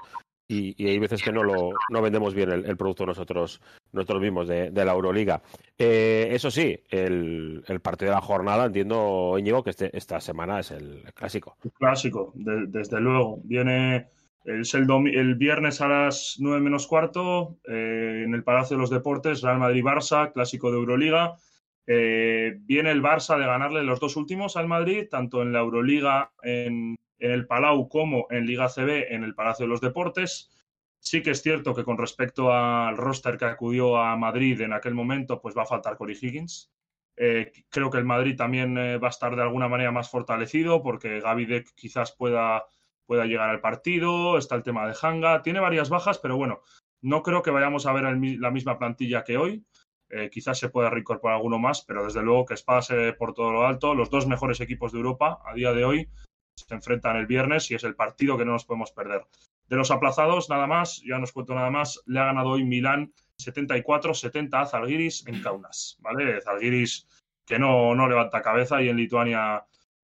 y, hay veces que no lo no vendemos bien el, producto nosotros nosotros mismos de, la Euroliga. Eh, eso sí, el, partido de la jornada, entiendo, Íñigo, que este, esta semana es el clásico.
Clásico, desde luego. Viene es el, el, viernes a las 9 menos cuarto eh, en el Palacio de los Deportes, Real Madrid-Barça, clásico de Euroliga. Eh, viene el Barça de ganarle los dos últimos al Madrid, tanto en la Euroliga en en el Palau como en Liga CB en el Palacio de los Deportes. Sí que es cierto que con respecto al roster que acudió a Madrid en aquel momento, pues va a faltar Corey Higgins. Eh, creo que el Madrid también eh, va a estar de alguna manera más fortalecido porque Gavidec quizás pueda, pueda llegar al partido. Está el tema de Hanga. Tiene varias bajas, pero bueno, no creo que vayamos a ver la misma plantilla que hoy. Eh, quizás se pueda reincorporar alguno más, pero desde luego que pase por todo lo alto. Los dos mejores equipos de Europa a día de hoy se enfrentan el viernes y es el partido que no nos podemos perder. De los aplazados, nada más, ya nos cuento nada más, le ha ganado hoy Milán 74-70 a Zalgiris en Kaunas, ¿vale? Zalgiris que no, no levanta cabeza y en Lituania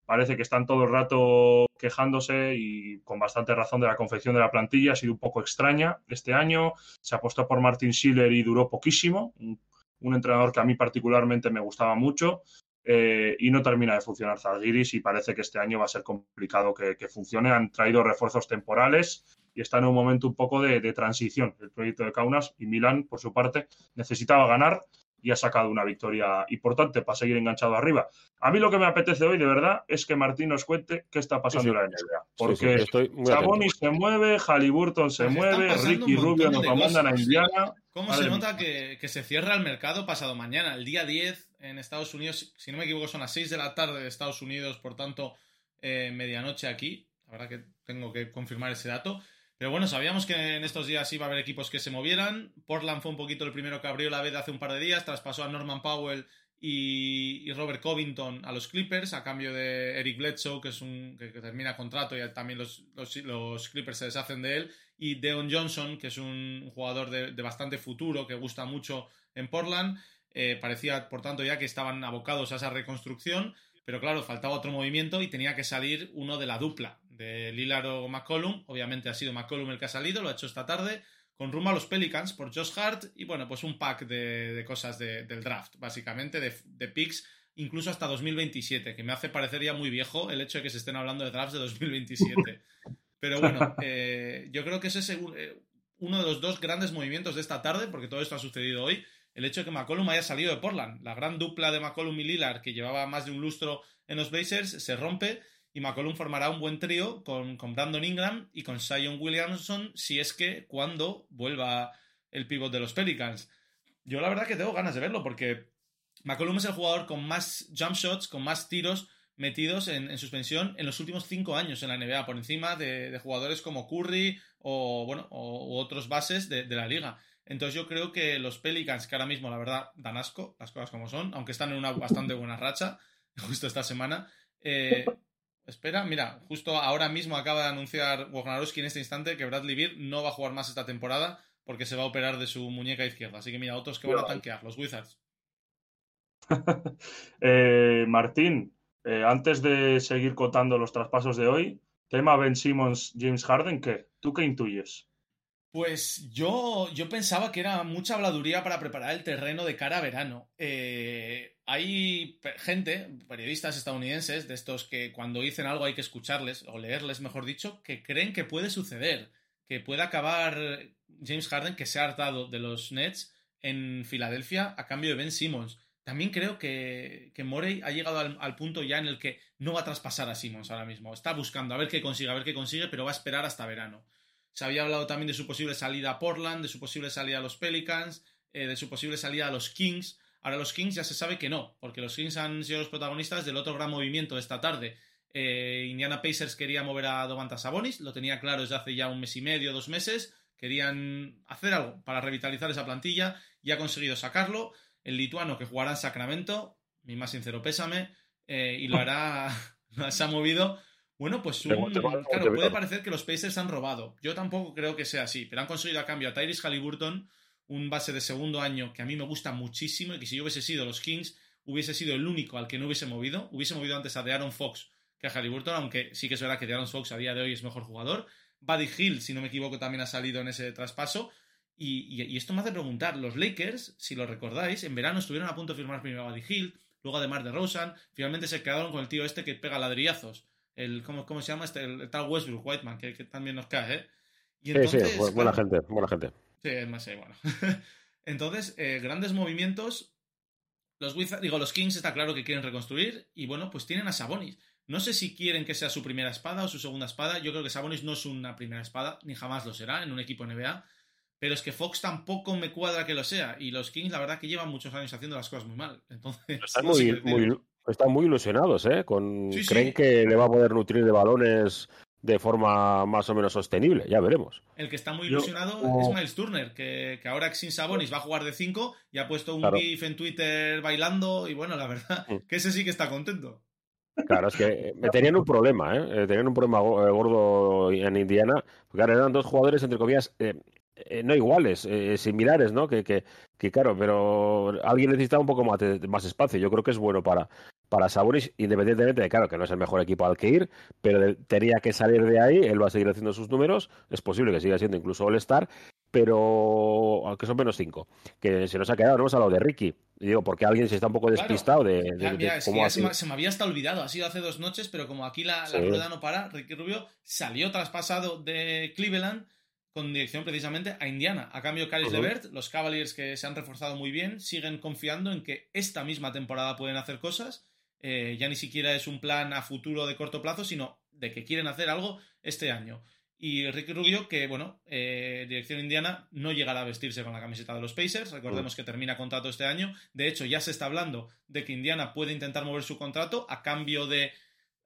parece que están todo el rato quejándose y con bastante razón de la confección de la plantilla. Ha sido un poco extraña este año. Se apostó por Martin Schiller y duró poquísimo. Un, entrenador que a mí particularmente me gustaba mucho. Eh, y no termina de funcionar Zalgiris y parece que este año va a ser complicado que funcione. Han traído refuerzos temporales y está en un momento un poco de, de, transición el proyecto de Kaunas y Milán, por su parte, necesitaba ganar y ha sacado una victoria importante para seguir enganchado arriba. A mí lo que me apetece hoy, de verdad, es que Martín nos cuente qué está pasando sí, sí. en la NBA. Porque sí, Sabonis se mueve, Halliburton se mueve, Ricky Rubio nos lo mandan a Indiana.
¿Cómo Madre se nota que, que, se cierra el mercado pasado mañana? El día 10 en Estados Unidos, si no me equivoco, son las 6 de la tarde de Estados Unidos, por tanto, eh, medianoche aquí. La verdad que tengo que confirmar ese dato. Pero bueno, sabíamos que en estos días iba a haber equipos que se movieran. Portland fue un poquito el primero que abrió la veda hace un par de días, traspasó a Norman Powell y, Robert Covington a los Clippers a cambio de Eric Bledsoe, que es un que, termina contrato y también los, Clippers se deshacen de él, y Deon Johnson, que es un jugador de, de bastante futuro, que gusta mucho en Portland. Eh, parecía, por tanto, ya que estaban abocados a esa reconstrucción. Pero claro, faltaba otro movimiento y tenía que salir uno de la dupla, de Lillard o McCollum. Obviamente ha sido McCollum el que ha salido, lo ha hecho esta tarde, con rumbo a los Pelicans por Josh Hart y bueno, pues un pack de, de cosas de, del draft, básicamente, de, de, picks, incluso hasta 2027, que me hace parecer ya muy viejo el hecho de que se estén hablando de drafts de 2027. Pero bueno, eh, yo creo que ese es eh, uno de los dos grandes movimientos de esta tarde, porque todo esto ha sucedido hoy el hecho de que McCollum haya salido de Portland. La gran dupla de McCollum y Lillard, que llevaba más de un lustro en los Blazers, se rompe y McCollum formará un buen trío con, con Brandon Ingram y con Zion Williamson si es que cuando vuelva el pivot de los Pelicans. Yo la verdad que tengo ganas de verlo porque McCollum es el jugador con más jump shots, con más tiros metidos en, en suspensión en los últimos cinco años en la NBA, por encima de, jugadores como Curry o, bueno, otros bases de, de la liga. Entonces yo creo que los Pelicans, que ahora mismo la verdad dan asco, las cosas como son, aunque están en una bastante buena racha, justo esta semana. Eh, espera, mira, justo ahora mismo acaba de anunciar Wojnarowski en este instante que Bradley Beal no va a jugar más esta temporada porque se va a operar de su muñeca izquierda. Así que mira, otros que van a tanquear, los Wizards.
eh, Martín, eh, antes de seguir cotando los traspasos de hoy, tema Ben Simmons, James Harden, ¿qué? ¿Tú qué intuyes?
Pues yo, yo pensaba que era mucha habladuría para preparar el terreno de cara a verano. Eh, hay gente, periodistas estadounidenses, de estos que cuando dicen algo hay que escucharles, o leerles, mejor dicho, que creen que puede suceder, que puede acabar James Harden, que se ha hartado de los Nets en Filadelfia a cambio de Ben Simmons. También creo que, que Morey ha llegado al, al, punto ya en el que no va a traspasar a Simmons ahora mismo. Está buscando a ver qué consigue, a ver qué consigue, pero va a esperar hasta verano. Se había hablado también de su posible salida a Portland, de su posible salida a los Pelicans, eh, de su posible salida a los Kings. Ahora los Kings ya se sabe que no, porque los Kings han sido los protagonistas del otro gran movimiento de esta tarde. Eh, Indiana Pacers quería mover a Domantas Sabonis, lo tenía claro desde hace ya un mes y medio, dos meses. Querían hacer algo para revitalizar esa plantilla y ha conseguido sacarlo. El lituano que jugará en Sacramento, mi más sincero pésame, eh, y lo hará, se ha movido bueno, pues un, claro, puede parecer que los Pacers han robado. Yo tampoco creo que sea así, pero han conseguido a cambio a Tyrese Halliburton, un base de segundo año que a mí me gusta muchísimo y que si yo hubiese sido los Kings, hubiese sido el único al que no hubiese movido. Hubiese movido antes a De'Aaron Fox que a Halliburton, aunque sí que es verdad que De'Aaron Fox a día de hoy es mejor jugador. Buddy Hill, si no me equivoco, también ha salido en ese traspaso. Y, y, y, esto me hace preguntar, los Lakers, si lo recordáis, en verano estuvieron a punto de firmar primero a Buddy Hill, luego a DeMar DeRozan, finalmente se quedaron con el tío este que pega ladrillazos el ¿cómo, cómo se llama este? El, el tal Westbrook Whiteman, que, que, también nos cae, ¿eh?
Y entonces, sí, sí, buena claro, gente, buena gente.
Sí, es más, sí, bueno. entonces, eh, grandes movimientos. Los Wizards, digo, los Kings está claro que quieren reconstruir y bueno, pues tienen a Sabonis. No sé si quieren que sea su primera espada o su segunda espada. Yo creo que Sabonis no es una primera espada, ni jamás lo será en un equipo NBA. Pero es que Fox tampoco me cuadra que lo sea. Y los Kings, la verdad, que llevan muchos años haciendo las cosas muy mal. Entonces,
están muy, muy, están muy ilusionados, ¿eh? Con, sí, creen sí. que le va a poder nutrir de balones de forma más o menos sostenible, ya veremos.
El que está muy ilusionado Yo, es Miles Turner, que, que, ahora sin Sabonis va a jugar de 5 y ha puesto un claro. GIF en Twitter bailando y bueno, la verdad, que ese sí que está contento.
Claro, es que me tenían un problema, ¿eh? Tenían un problema gordo en Indiana, porque eran dos jugadores, entre comillas, eh, eh, no iguales, eh, similares, ¿no? Que, que, que, claro, pero alguien necesita un poco más, más espacio. Yo creo que es bueno para, para Sabonis, independientemente de, claro, que no es el mejor equipo al que ir, pero tenía que salir de ahí, él va a seguir haciendo sus números, es posible que siga siendo incluso All-Star, pero aunque son menos cinco. Que se nos ha quedado, no hemos hablado de Ricky. digo, porque alguien se está un poco despistado de,
cómo se, me, había hasta olvidado, ha sido hace dos noches, pero como aquí la, rueda no para, Ricky Rubio salió traspasado de Cleveland con dirección precisamente a Indiana. A cambio, Caris Levert, los Cavaliers que se han reforzado muy bien, siguen confiando en que esta misma temporada pueden hacer cosas. Eh, ya ni siquiera es un plan a futuro de corto plazo, sino de que quieren hacer algo este año. Y Ricky Rubio, que bueno, eh, dirección indiana, no llegará a vestirse con la camiseta de los Pacers. Recordemos que termina contrato este año. De hecho, ya se está hablando de que Indiana puede intentar mover su contrato a cambio de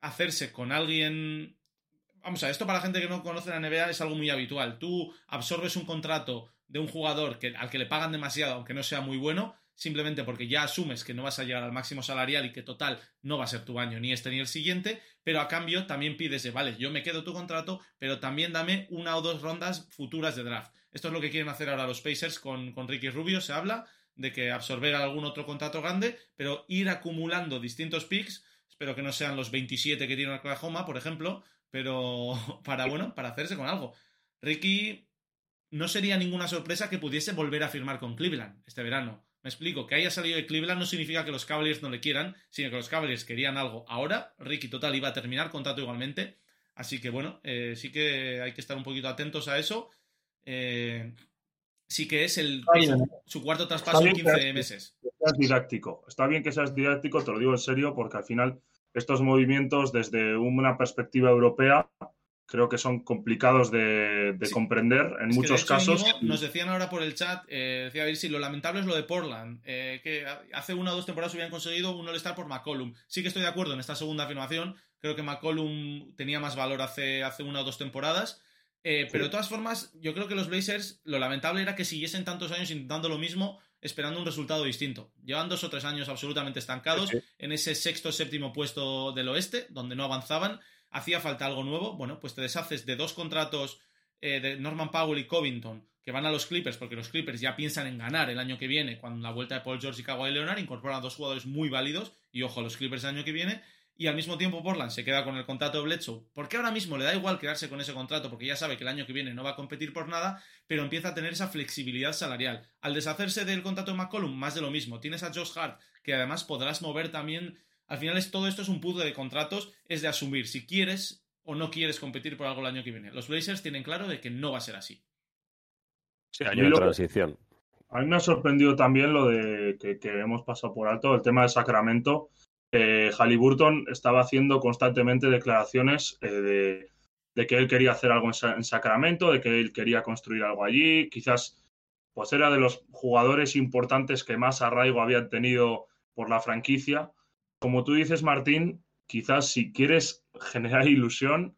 hacerse con alguien. Vamos a, esto para la gente que no conoce la NBA es algo muy habitual. Tú absorbes un contrato de un jugador que, al que le pagan demasiado, aunque no sea muy bueno, simplemente porque ya asumes que no vas a llegar al máximo salarial y que total no va a ser tu año ni este ni el siguiente, pero a cambio también pides de, vale, yo me quedo tu contrato, pero también dame una o dos rondas futuras de draft. Esto es lo que quieren hacer ahora los Pacers con, con Ricky Rubio, se habla de que absorber algún otro contrato grande, pero ir acumulando distintos picks, espero que no sean los 27 que tiene Oklahoma, por ejemplo, pero para, bueno, para hacerse con algo. Ricky no sería ninguna sorpresa que pudiese volver a firmar con Cleveland este verano. Me explico, que haya salido de Cleveland no significa que los Cavaliers no le quieran, sino que los Cavaliers querían algo. Ahora, Ricky Total iba a terminar contrato igualmente. Así que bueno, eh, sí que hay que estar un poquito atentos a eso. Eh, sí que es el, su cuarto traspaso en 15 meses.
Está didáctico. Está bien que seas didáctico, te lo digo en serio, porque al final estos movimientos desde una perspectiva europea creo que son complicados de, comprender en muchos casos.
nos decían ahora por el chat, eh, decía a ver si lo lamentable es lo de Portland, eh, que hace una o dos temporadas hubieran conseguido un All-Star por McCollum. Sí que estoy de acuerdo en esta segunda afirmación, creo que McCollum tenía más valor hace, hace una o dos temporadas. Eh, pero de todas formas, yo creo que los Blazers, lo lamentable era que siguiesen tantos años intentando lo mismo, esperando un resultado distinto. Llevan dos o tres años absolutamente estancados en ese sexto o séptimo puesto del oeste, donde no avanzaban hacía falta algo nuevo, bueno, pues te deshaces de dos contratos eh, de Norman Powell y Covington que van a los Clippers porque los Clippers ya piensan en ganar el año que viene cuando la vuelta de Paul George y Kawhi Leonard incorporan a dos jugadores muy válidos y ojo, los Clippers el año que viene y al mismo tiempo Portland se queda con el contrato de Bledsoe. Porque ahora mismo le da igual quedarse con ese contrato porque ya sabe que el año que viene no va a competir por nada pero empieza a tener esa flexibilidad salarial. Al deshacerse del contrato de McCollum más de lo mismo. Tienes a Josh Hart que además podrás mover también al final es, todo esto es un puzzle de contratos, es de asumir si quieres o no quieres competir por algo el año que viene. Los Blazers tienen claro de que no va a ser así.
Sí, año de transición.
A mí me ha sorprendido también lo de que, hemos pasado por alto, el tema de Sacramento. Eh, Halliburton estaba haciendo constantemente declaraciones eh, de, que él quería hacer algo en, en, Sacramento, de que él quería construir algo allí. Quizás pues era de los jugadores importantes que más arraigo habían tenido por la franquicia como tú dices, Martín, quizás si quieres generar ilusión,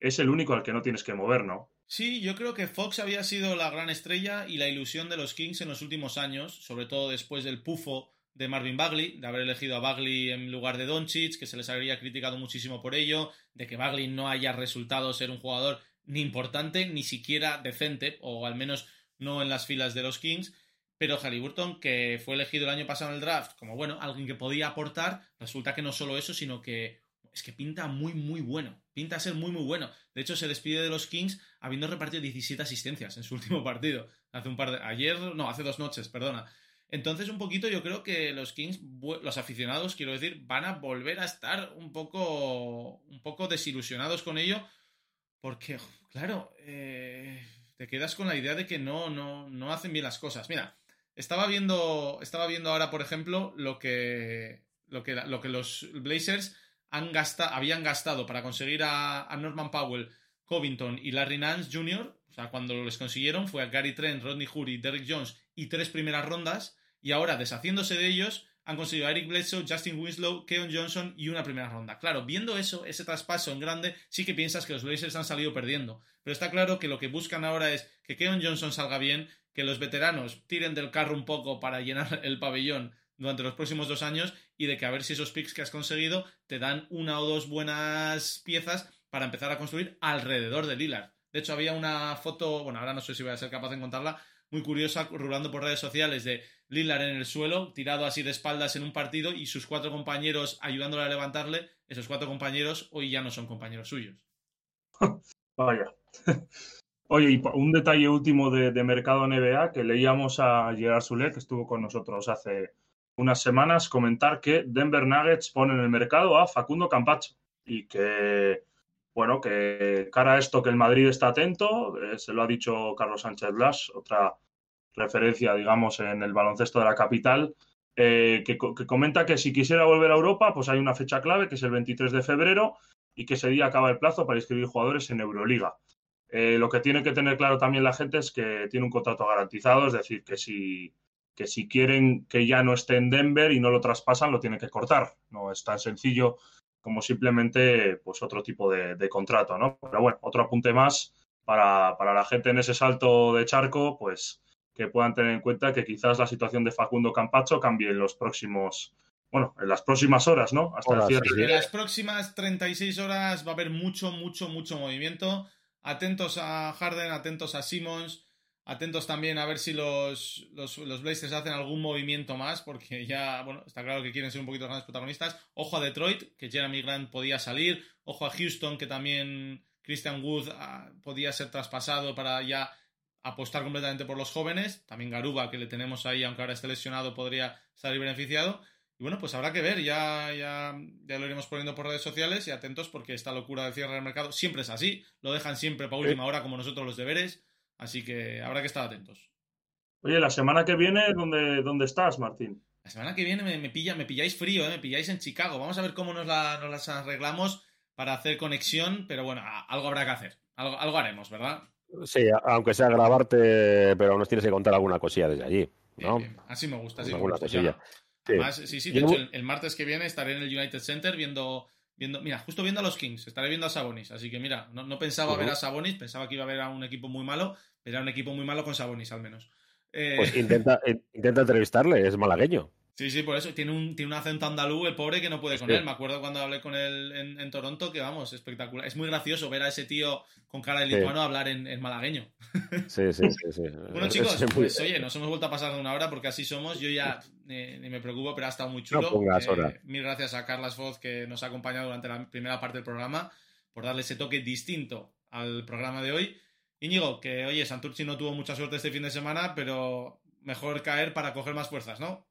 es el único al que no tienes que mover, ¿no?
Sí, yo creo que Fox había sido la gran estrella y la ilusión de los Kings en los últimos años, sobre todo después del pufo de Marvin Bagley, de haber elegido a Bagley en lugar de Doncic, que se les habría criticado muchísimo por ello, de que Bagley no haya resultado ser un jugador ni importante, ni siquiera decente, o al menos no en las filas de los Kings. Pero Halliburton, que fue elegido el año pasado en el draft como, bueno, alguien que podía aportar, resulta que no solo eso, sino que es que pinta muy, muy bueno. Pinta a ser muy, muy bueno. De hecho, se despide de los Kings habiendo repartido 17 asistencias en su último partido. Hace un par de... Ayer, no, hace dos noches, perdona. Entonces, un poquito yo creo que los Kings, los aficionados, quiero decir, van a volver a estar un poco, un poco desilusionados con ello. Porque, claro, eh, te quedas con la idea de que no, no, no hacen bien las cosas. Mira, estaba viendo, estaba viendo ahora, por ejemplo, lo que, lo que, lo que los Blazers han habían gastado para conseguir a, Norman Powell, Covington y Larry Nance Jr. O sea, cuando les consiguieron fue a Gary Trent, Rodney Hood Derek Jones y tres primeras rondas. Y ahora, deshaciéndose de ellos, han conseguido a Eric Bledsoe, Justin Winslow, Keon Johnson y una primera ronda. Claro, viendo eso, ese traspaso en grande, sí que piensas que los Blazers han salido perdiendo. Pero está claro que lo que buscan ahora es que Keon Johnson salga bien, que los veteranos tiren del carro un poco para llenar el pabellón durante los próximos dos años y de que a ver si esos picks que has conseguido te dan una o dos buenas piezas para empezar a construir alrededor de Lillard. De hecho, había una foto, bueno, ahora no sé si voy a ser capaz de encontrarla, muy curiosa rulando por redes sociales de Lillard en el suelo, tirado así de espaldas en un partido y sus cuatro compañeros ayudándole a levantarle. Esos cuatro compañeros hoy ya no son compañeros suyos.
Vaya. Oye, y un detalle último de, mercado NBA que leíamos a Gerard Sule, que estuvo con nosotros hace unas semanas, comentar que Denver Nuggets pone en el mercado a Facundo Campacho y que, bueno, que cara a esto que el Madrid está atento, eh, se lo ha dicho Carlos Sánchez Blas, otra referencia, digamos, en el baloncesto de la capital, eh, que, que, comenta que si quisiera volver a Europa, pues hay una fecha clave, que es el 23 de febrero, y que ese día acaba el plazo para inscribir jugadores en Euroliga. Eh, lo que tiene que tener claro también la gente es que tiene un contrato garantizado, es decir, que si, que si quieren que ya no esté en Denver y no lo traspasan, lo tienen que cortar. No es tan sencillo como simplemente pues, otro tipo de, contrato, ¿no? Pero bueno, otro apunte más para, para, la gente en ese salto de charco, pues que puedan tener en cuenta que quizás la situación de Facundo Campacho cambie en los próximos, bueno, en las próximas horas, ¿no?
Hasta el cierre. En las próximas 36 horas va a haber mucho, mucho, mucho movimiento. Atentos a Harden, atentos a Simmons, atentos también a ver si los, los, Blazers hacen algún movimiento más, porque ya, bueno, está claro que quieren ser un poquito grandes protagonistas. Ojo a Detroit, que Jeremy Grant podía salir. Ojo a Houston, que también Christian Wood ah, podía ser traspasado para ya apostar completamente por los jóvenes. También Garuba, que le tenemos ahí, aunque ahora esté lesionado, podría salir beneficiado. Y bueno, pues habrá que ver, ya, ya, ya lo iremos poniendo por redes sociales y atentos porque esta locura del cierre del mercado siempre es así, lo dejan siempre para última hora como nosotros los deberes, así que habrá que estar atentos.
Oye, la semana que viene, ¿dónde, dónde estás, Martín?
La semana que viene me, pilla, me pilláis frío, ¿eh? me pilláis en Chicago. Vamos a ver cómo nos, la, nos las arreglamos para hacer conexión, pero bueno, algo habrá que hacer. Algo, algo haremos, ¿verdad?
Sí, aunque sea grabarte, pero nos tienes que contar alguna cosilla desde allí, ¿no?
Así me gusta, así me gusta. Cosilla. Sí. sí, de hecho, el, martes que viene estaré en el United Center viendo, viendo, mira, justo viendo a los Kings, estaré viendo a Sabonis, así que mira, no, pensaba ver a Sabonis, pensaba que iba a ver a un equipo muy malo, pero era un equipo muy malo con Sabonis al menos.
Eh, pues intenta, intenta entrevistarle, es malagueño.
Sí, sí, por eso. Tiene un, tiene un acento andaluz, el pobre, que no puede con él. Me acuerdo cuando hablé con él en, Toronto, que vamos, espectacular. Es muy gracioso ver a ese tío con cara de lituano hablar en, malagueño.
Sí, sí, sí. sí.
bueno, chicos, pues oye, nos hemos vuelto a pasar de una hora porque así somos. Yo ya ni me preocupo, pero ha estado muy chulo.
Eh,
mil gracias a Carlas Foz, que nos ha acompañado durante la primera parte del programa, por darle ese toque distinto al programa de hoy. Íñigo, que oye, Santurci no tuvo mucha suerte este fin de semana, pero mejor caer para coger más fuerzas, ¿no?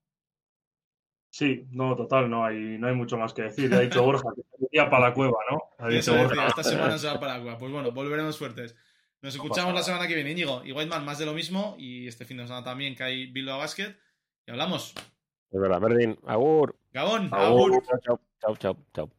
Sí, no, total, no hay, no hay mucho más que decir. Ha dicho Borja que se para la cueva, ¿no?
Ha dicho Borja. esta semana se va para la cueva. Pues bueno, volveremos fuertes. Nos escuchamos la semana que viene, Íñigo. Y Whiteman, más de lo mismo. Y este fin de semana también que hay Bilbao Basket. Y hablamos.
Es verdad, Berdín. Agur.
Gabón. Agur.
Chao, chao, chao, chao.